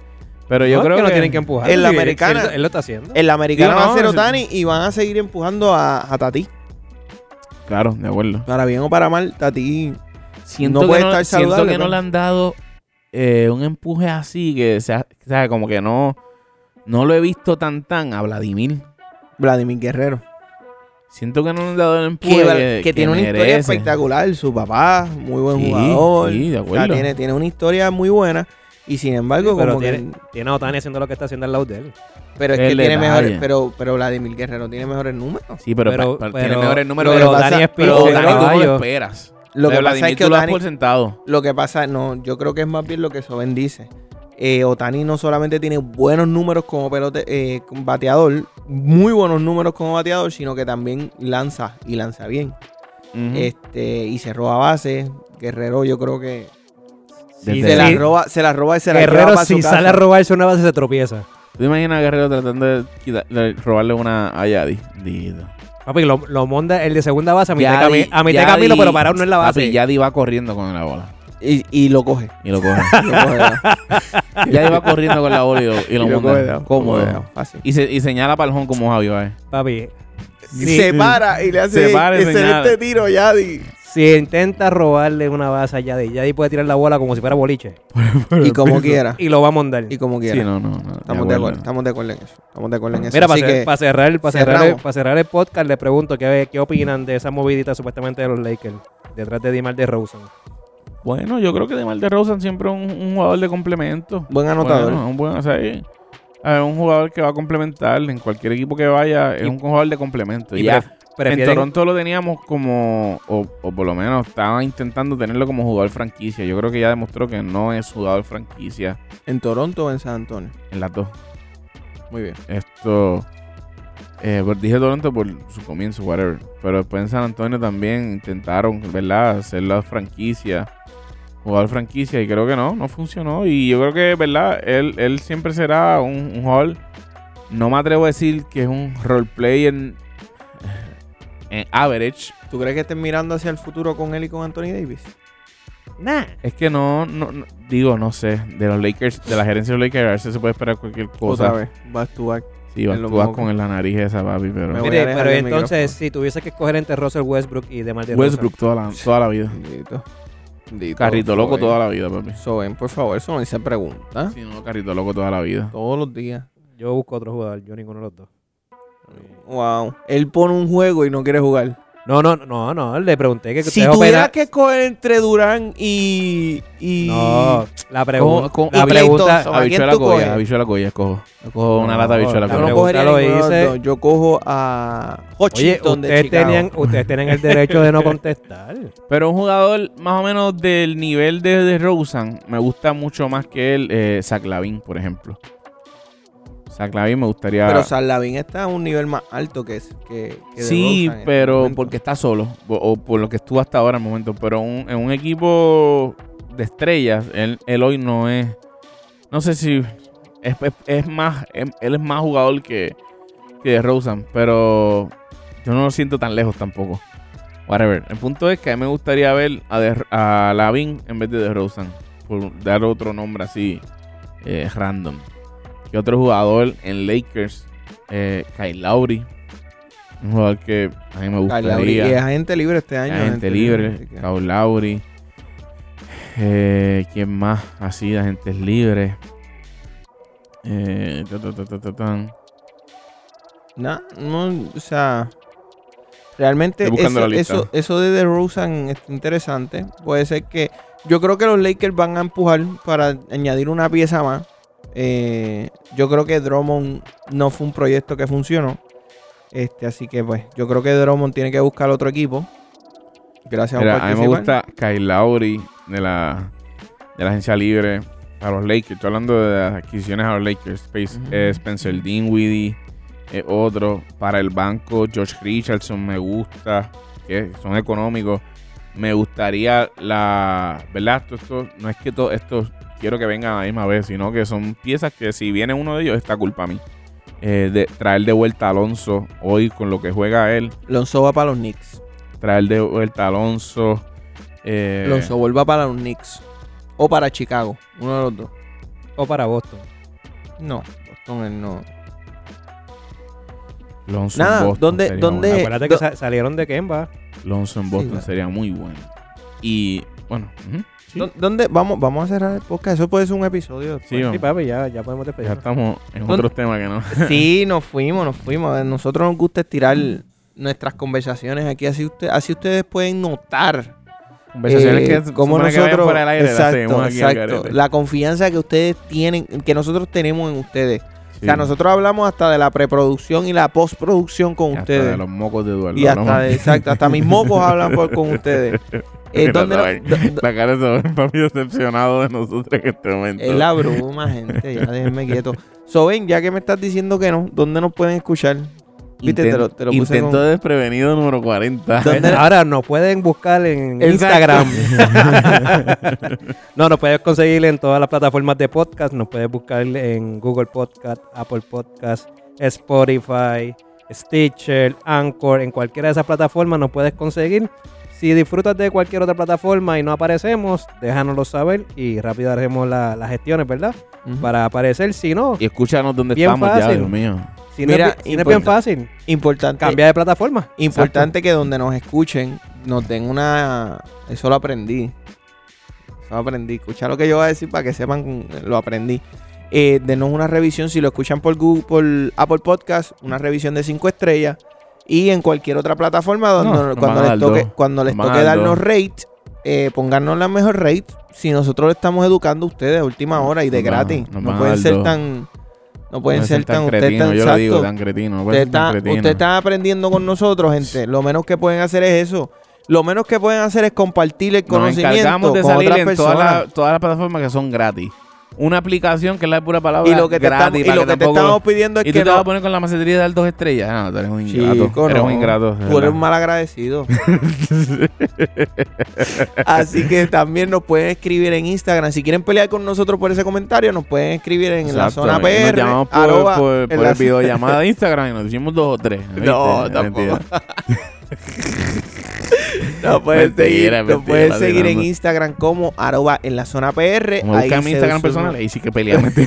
Pero yo No, creo que que... no tienen que empujar. En la Sí, americana- Él, él lo está haciendo. En la americana Digo, va a no, ser Otani y van a seguir empujando a, a Tati. Claro, de acuerdo. Para bien o para mal, Tati Siento No que puede no, estar siento saludable, que no le han dado eh, un empuje así que sea, o sea, como que no no lo he visto tan tan a Vladimir. Vladimir Guerrero. Siento que no le han dado el empuje Que, que, que tiene una historia espectacular. Su papá, muy buen Sí, jugador. sí, de O sea, acuerdo. tiene, tiene una historia muy buena. Y sin embargo, pero como tiene, que. tiene a Otani haciendo lo que está haciendo al lado de él. Pero es El que tiene detalle. mejores. Pero, pero Vladimir Guerrero tiene mejores números. Sí, pero, Pero- pa- pa- pero- tiene mejores números. pero Otani es pero Otani tú lo esperas. Lo que De pasa Vladimir es que tú lo das Otani, por sentado. Lo que pasa, no, yo creo que es más bien lo que Soben dice. Eh, Otani no solamente tiene buenos números como pelote, eh, bateador, muy buenos números como bateador, sino que también lanza y lanza bien. Este, y se roba base. Guerrero, yo creo que Desde- se la roba, se la roba y se la lleva Guerrero, su si casa. sale a robarse una base, se tropieza. ¿Tú te imaginas a Guerrero tratando de, quitar- de robarle una a Yadi? Dito. Papi, lo, lo monta el de segunda base a mitad, de Yadi- cami- a mitad de Yadi- camino, pero parado no en la base. Papi, Yadi va corriendo con la bola. Y, y lo coge. y lo coge. Lo coge, iba corriendo con la bola y lo, y lo Y lo monta. Cómodo. Fácil. Y, se, y señala para el home como Javi, ¿vale? Papi, Se para y le hace Se para y excelente señala. tiro, Yadi. Si intenta robarle una base a Yadi, Yadi puede tirar la bola como si fuera boliche. Y como quiera. Y lo va a mondar. Y como quiera. Sí, no, no. no Estamos de acuerdo, estamos de acuerdo en eso. Estamos de acuerdo en eso. Mira, para, Así cer- que, para cerrar, para, cerrar el, para cerrar el podcast, le pregunto qué, qué opinan de esa movidita supuestamente de los Lakers detrás de Dimar de Rosen. Bueno, yo creo que DeMar DeRozan siempre es un, un jugador de complemento. buen anotador. Bueno, un buen, o sea, ahí, a ver, un jugador que va a complementar en cualquier equipo que vaya, es Y- un jugador de complemento. Y ya, en Toronto lo teníamos como, o, o por lo menos estaba intentando tenerlo como jugador franquicia. Yo creo que ya demostró que no es jugador franquicia ¿En Toronto o en San Antonio? en las dos. Muy bien. Esto, eh, pues dije Toronto por su comienzo, whatever. Pero después en San Antonio también intentaron, ¿verdad? Hacer la franquicia, jugador franquicia, y creo que no, no funcionó. Y yo creo que, ¿verdad? Él, él siempre será un, un jugador. No me atrevo a decir que es un role player en average. ¿Tú crees que estén mirando hacia el futuro con él y con Anthony Davis? Nah. Es que no, no, no- digo, no sé, de los Lakers, de la gerencia de los Lakers, a ver si se puede esperar cualquier cosa. Otra vez. Back to back. Sí, vas, tú vas con la nariz esa, papi, pero... Mire, pero entonces, micrófono. si tuviese que escoger entre Russell Westbrook y Demar de Westbrook toda la, toda la vida. Bendito. Carrito loco toda la vida, papi. Soben, por favor, eso no dice pregunta. Sí, no, carrito loco toda la vida. Todos los días. Yo busco otro jugador, yo ninguno de los dos. Wow. Él pone un juego y no quiere jugar. No, no, no, no, le pregunté que Si tuviera que escoger entre Durán y. y No, la pregunta. ¿Cómo- cómo- La pregunta. Habichuela coges? habichuela coya, escojo. Escojo una No, lata de habichuela la Yo coya. no cogería lo hice. Yo cojo a Oye, Washington ustedes tenían, ustedes tienen el derecho de no contestar. Pero un jugador más o menos del nivel de, de Rosen me gusta mucho más que él, eh, Zach Lavin, por ejemplo. Zach Lavin me gustaría... Pero Lavín está a un nivel más alto que, que, sí, el pero porque está solo. O, o por lo que estuvo hasta ahora en el momento. Pero un- en un equipo de estrellas, él, él hoy no es... No sé si... Es, es- es más... Él es más jugador que, que de Rosen. Pero yo no lo siento tan lejos tampoco. Whatever. El punto es que a mí me gustaría ver a, de, a Lavin en vez de de Rosen. Por dar otro nombre así eh, random. Que otro jugador en Lakers, eh, Kyle Lowry. Un jugador que a mí me Kyle Lowry, y es gustaría. agente libre este año. Agente así libre, que- Kyle Lowry. Eh, ¿Quién más? Así de agentes libres. Eh, ta, ta, ta, ta, ta, tan. Nah, no, o sea, realmente eso, la lista. eso, eso de DeRozan es interesante. Puede ser que yo creo que los Lakers van a empujar para añadir una pieza más. Eh, yo creo que Drummond no fue un proyecto que funcionó. Este, así que pues, yo creo que Drummond tiene que buscar otro equipo. Gracias Mira, por a mí me gusta Kyle Lowry de la, de la agencia libre a los Lakers. Estoy hablando de las adquisiciones a los Lakers. Space- eh, Spencer Dinwiddie, eh, otro. Para el banco, George Richardson me gusta, que son económicos. Me gustaría la. ¿Verdad? Esto, esto no es que todo esto quiero que vengan a la misma vez, sino que son piezas que si viene uno de ellos, está culpa a mí. Eh, de traer de vuelta a Alonso hoy con lo que juega él. Lonzo va para los Knicks. Traer de vuelta a Alonso. Eh, Lonzo vuelva para los Knicks. O para Chicago. Uno de los dos. O para Boston. No, Boston él no. Lonzo en Nada, Boston ¿dónde- sería dónde-. Acuérdate do- que sa- salieron de Kemba. Lonzo en Boston claro. sería muy bueno. Y bueno, ujú, sí, ¿Dó- ¿Dónde? Vamos, vamos a cerrar el podcast. Eso puede ser un episodio. Sí, papi, ya, ya podemos ya despedirnos. estamos en ¿Dónde- otros temas que no. Sí, nos fuimos, nos fuimos. A nosotros nos gusta estirar nuestras conversaciones aquí. Así, usted, así ustedes pueden notar Conversaciones eh, que vayan nosotros. fuera del aire las exacto, exacto. La confianza que ustedes tienen, que nosotros tenemos en ustedes. O sea, nosotros hablamos hasta de la preproducción y la postproducción con Y hasta ustedes. de los mocos de Eduardo. Y hasta, de- exacto, hasta mis mocos hablan por- con ustedes. Eh, ¿dónde no- saben, do- do- La cara de papi decepcionado de nosotros en este momento. es la bruma, gente. Ya déjenme quieto. So, ven, ya que me estás diciendo que no, ¿dónde nos pueden escuchar? Viste, te lo- te lo puse Intento con- desprevenido número 40. ¿Dónde- Ahora nos pueden buscar en Exacto. Instagram. no, nos puedes conseguir en todas las plataformas de podcast. Nos puedes buscar en Google Podcast, Apple Podcast, Spotify, Stitcher, Anchor. En cualquiera de esas plataformas nos puedes conseguir. Si disfrutas de cualquier otra plataforma y no aparecemos, déjanoslo saber y rápido haremos la- las gestiones, ¿verdad? Para aparecer. Si no, Y escúchanos Bien estamos ya. Dios mío. Si no, Mira, es, si no es bien importa- fácil, Importante. cambia de plataforma. Importante que donde nos escuchen nos den una... Eso lo aprendí. Eso lo aprendí. Escucha lo que yo voy a decir para que sepan, lo aprendí. Eh, denos una revisión, si lo escuchan por Google, por Apple Podcast, una revisión de 5 estrellas. Y en cualquier otra plataforma donde No, cuando, les toque, cuando les toque darnos rate, eh, pónganos la mejor rate. Si nosotros le estamos educando a ustedes a última hora y de gratis. No pueden ser tan... No pueden No ser tan... Ustedes tan yo lo digo, exacto. tan cretino. No Usted tan está, cretino. usted está aprendiendo con nosotros, gente. Lo menos que pueden hacer es eso. Lo menos que pueden hacer es compartir el Nos conocimiento encargamos de con salir otras en personas. todas las todas las plataformas que son gratis. Una aplicación que es la pura palabra y lo que te, gratis. estamos, y para lo que te tampoco- estamos pidiendo es ¿Y tú que te vas a no... poner con la macetería de dar dos estrellas? No, tú eres un ingrato. Chico, eres no. un ingrato. de Tú eres un mal agradecido. Así que también nos pueden escribir en Instagram. Si quieren pelear con nosotros por ese comentario, nos pueden escribir en la zona y Nos PR. llamamos por, arroba, por, en por la- el videollamada de Instagram y nos hicimos dos o tres. No, Es tampoco. mentira. Pueden Mentira, seguir, mentira, pueden seguir en. Instagram como arroba en la zona PR. Como Ahí mi Instagram personal, ahí sí que peleamos.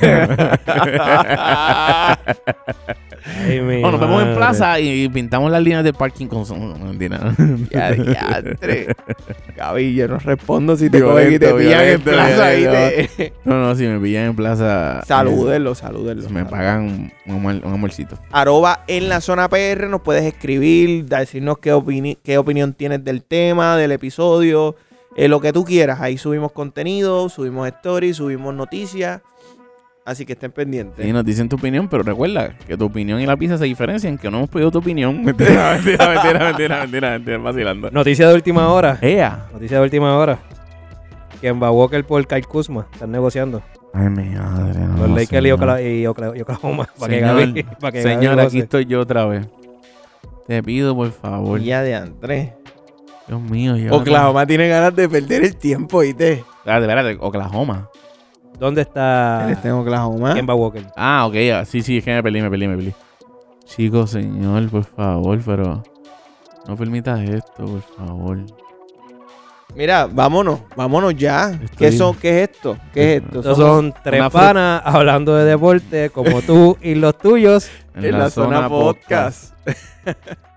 Ay, mi o nos vemos en plaza y pintamos las líneas del parking con. No, mentira. Ya, diantre. Gaby, yo no respondo si te cogen y te pillan en plaza. ¿viste? No, no, si me pillan en plaza. Salúdenlo, eh, salúdenlo. me pagan un, un amorcito. Arroba en la zona PR, nos puedes escribir, decirnos qué, opini- qué opinión tienes del tema, del episodio, eh, lo que tú quieras. Ahí subimos contenido, subimos stories, subimos noticias. Así que estén pendientes. Y nos dicen tu opinión, pero recuerda que tu opinión y la pizza se diferencian, que no hemos pedido tu opinión. Mentira, mentira, mentira, mentira, mentira, mentira, vacilando. Noticia de última hora. ¡Ea! Noticia de última hora. Que en Walker por Kyle Kuzma están negociando. Ay, mi madre. No, Los Lakers y Oklahoma. Para que Señor, Gaby, para que Señor, aquí estoy yo otra vez. Te pido, por favor. Ya de Andrés. Dios mío, ya. Oklahoma tiene ganas de perder el tiempo, ¿viste? Espérate, espérate, Oklahoma. ¿Dónde está Él está en Oklahoma. Kemba Walker? Ah, ok, ya. sí, sí, es que me peleé, me peleé, me peleé. Chicos, señor, por favor, pero no permitas esto, por favor. Mira, vámonos, vámonos ya. Estoy- ¿Qué, son, ¿Qué es esto? ¿Qué es esto? Estos son tres panas hablando de deporte como tú y los tuyos. en la, zona podcast.